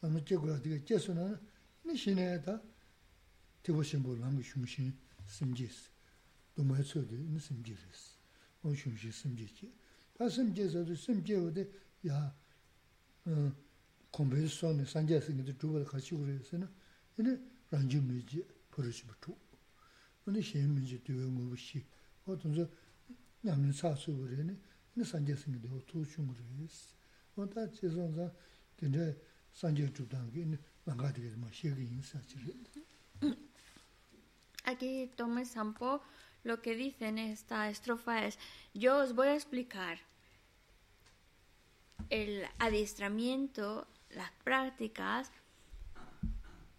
아무 제고야 되게 제스나 니 신에다 되고 심보 랑거 심신 심지스 dōmāi tsōdi nī sīmjī rīs, o shūmshī sīmjī chī. Tā sīmjī sōdi sīmjī wadi yā kōmbē sōmi sāngyā sīngi dī dhūwa dā kāchī gu rīs na, yini rāngjī mījī pūrīshī bā chū. Yini shēng mījī dhūwa ngō bā shī, o tōnzō ñāmi sā sū gu rī, yini sāngyā sīngi dī wā tū chūng gu rīs. O tā chī sōng sā, dīndrā sāngyā dhūdāngi yini māngā dhī gā dhī mā shē gī yīng sā chī rī. Aki tōmai sāmpo, lo que dice en esta estrofa es, yo os voy a explicar el adiestramiento, las prácticas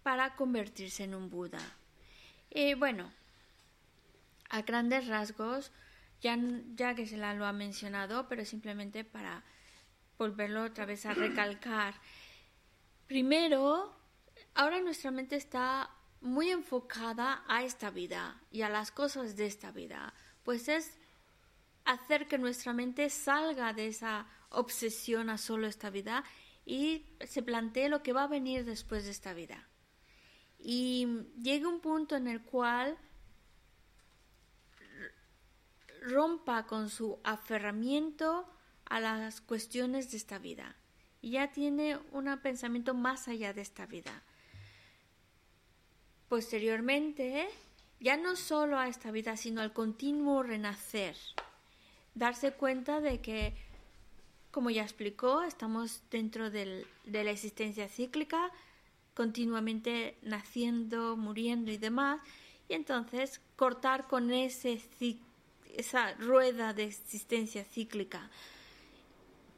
para convertirse en un Buda. Y bueno, a grandes rasgos, ya, que se la lo ha mencionado, pero simplemente para volverlo otra vez a recalcar. Primero, ahora nuestra mente está muy enfocada a esta vida y a las cosas de esta vida, pues es hacer que nuestra mente salga de esa obsesión a solo esta vida y se plantee lo que va a venir después de esta vida. Y llega un punto en el cual rompa con su aferramiento a las cuestiones de esta vida y ya tiene un pensamiento más allá de esta vida. Posteriormente, ya no solo a esta vida, sino al continuo renacer, darse cuenta de que, como ya explicó, estamos dentro de la existencia cíclica, continuamente naciendo, muriendo y demás, y entonces cortar con ese esa rueda de existencia cíclica,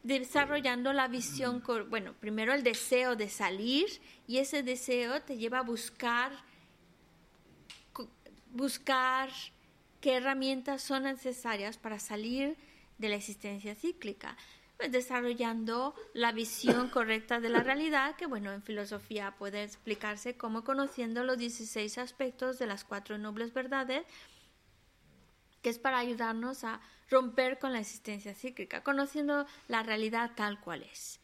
desarrollando la visión, bueno, primero el deseo de salir y ese deseo te lleva a buscar, buscar qué herramientas son necesarias para salir de la existencia cíclica, pues desarrollando la visión <coughs> correcta de la realidad, que bueno, en filosofía puede explicarse como conociendo los 16 aspectos de las cuatro nobles verdades, que es para ayudarnos a romper con la existencia cíclica, conociendo la realidad tal cual es.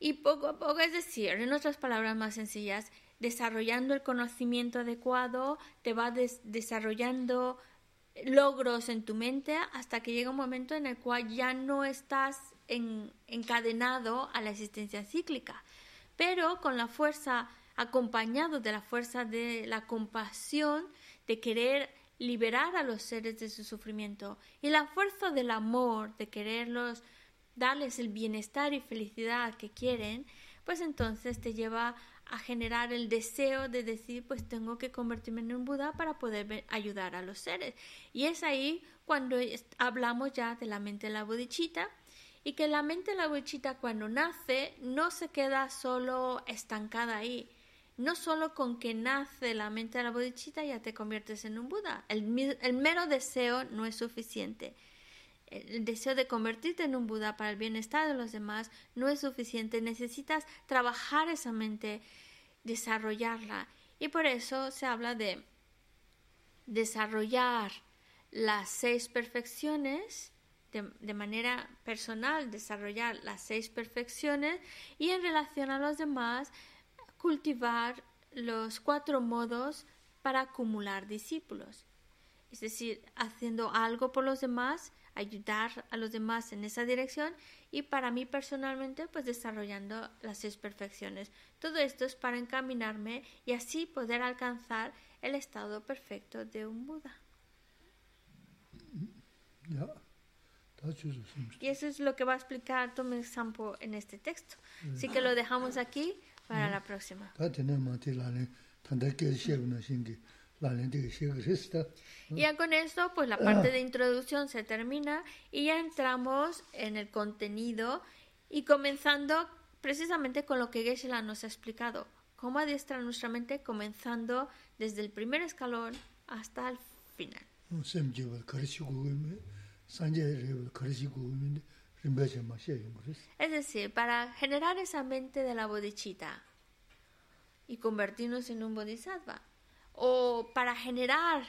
Y poco a poco, es decir, en otras palabras más sencillas, desarrollando el conocimiento adecuado, te va desarrollando logros en tu mente hasta que llega un momento en el cual ya no estás encadenado a la existencia cíclica, pero con la fuerza, acompañado de la fuerza de la compasión, de querer liberar a los seres de su sufrimiento y la fuerza del amor, de quererlos, darles el bienestar y felicidad que quieren, pues entonces te lleva a generar el deseo de decir, pues tengo que convertirme en un Buda para poder ayudar a los seres. Y es ahí cuando hablamos ya de la mente de la bodichita y que la mente de la bodichita cuando nace no se queda solo estancada ahí, no solo con que nace la mente de la bodichita ya te conviertes en un Buda. El, mero deseo no es suficiente. El deseo de convertirte en un Buda para el bienestar de los demás no es suficiente. Necesitas trabajar esa mente, desarrollarla. Y por eso se habla de desarrollar las seis perfecciones de, de, manera personal, desarrollar las seis perfecciones y en relación a los demás, cultivar los cuatro modos para acumular discípulos. Es decir, haciendo algo por los demás, ayudar a los demás en esa dirección y para mí personalmente pues desarrollando las seis perfecciones. Todo esto es para encaminarme y así poder alcanzar el estado perfecto de un Buda. Y eso es lo que va a explicar Tome Sampo en este texto. Así que lo dejamos aquí para la próxima. Y ya con esto, pues la parte de introducción se termina y ya entramos en el contenido y comenzando precisamente con lo que geshe nos ha explicado. Cómo adiestrar nuestra mente comenzando desde el primer escalón hasta el final. Es decir, para generar esa mente de la bodichita y convertirnos en un bodhisattva, o para generar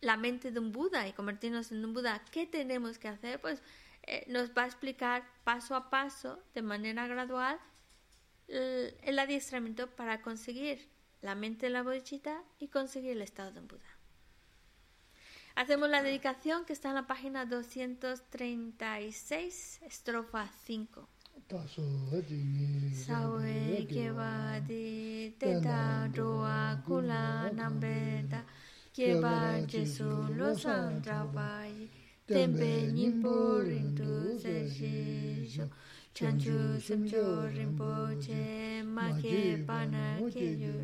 la mente de un Buda y convertirnos en un Buda, ¿qué tenemos que hacer? Pues eh, nos va a explicar paso a paso, de manera gradual, el, adiestramiento para conseguir la mente de la bodhicitta y conseguir el estado de Buda. Hacemos la dedicación que está en la página 236, estrofa 5. taso hati sawe kewa di teta roa kula nambe da kewa jesu lo san trapa tempe nimpo rindu se shisho chanchu semcho rinpo che ma ke pana ke yu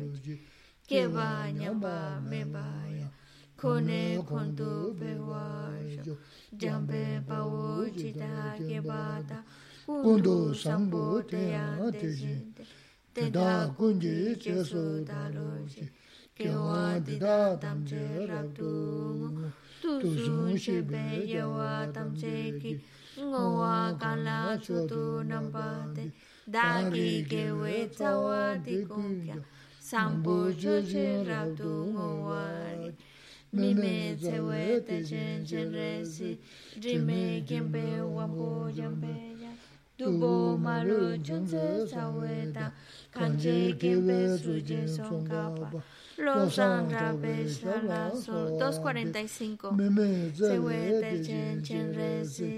kewa nyamba meba ya kone kondu pewa sho jambe pawo chita kewa ta kundu sambu tena teji, teta kunji cheso daroji, kiawa dida tamche rabdu, tuzun shibe yawa tamche ki, ngowa kala chutu nambate, dagi kewe tsawa dikunkya, sambu chuchi rabdu ngowa mime tsewe techen chen resi, jime kempe wambu jambe, ki ke we tsa wa di kung kya sambo chu che rab tu ngo wa ri mi me tse we te chen chen re si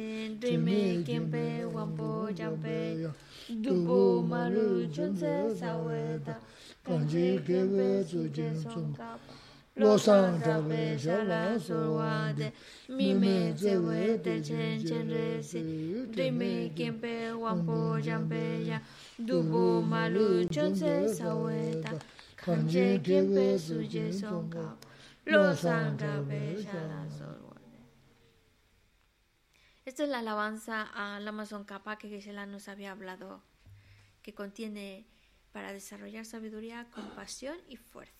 ri me kien pe wa po jam pe ya Dubo malu chunse saweta, kanje kimbe suje son capa. Los andrabe shalazo, 245. Sewete chen chen resin, rime kimbe wampo jampe. Dubo malu chunse saweta, kanje kimbe suje son capa. Los andrabe shalazo wade, mime sewete chen chen resin, rime kimbe wampo jampe ya. Dubo malu chunse saweta, kanje kimbe suje son capa. Los andrabe shalazo wade. Esta es la alabanza al Amazon Kappa que Gisela nos había hablado, que contiene para desarrollar sabiduría, compasión y fuerza.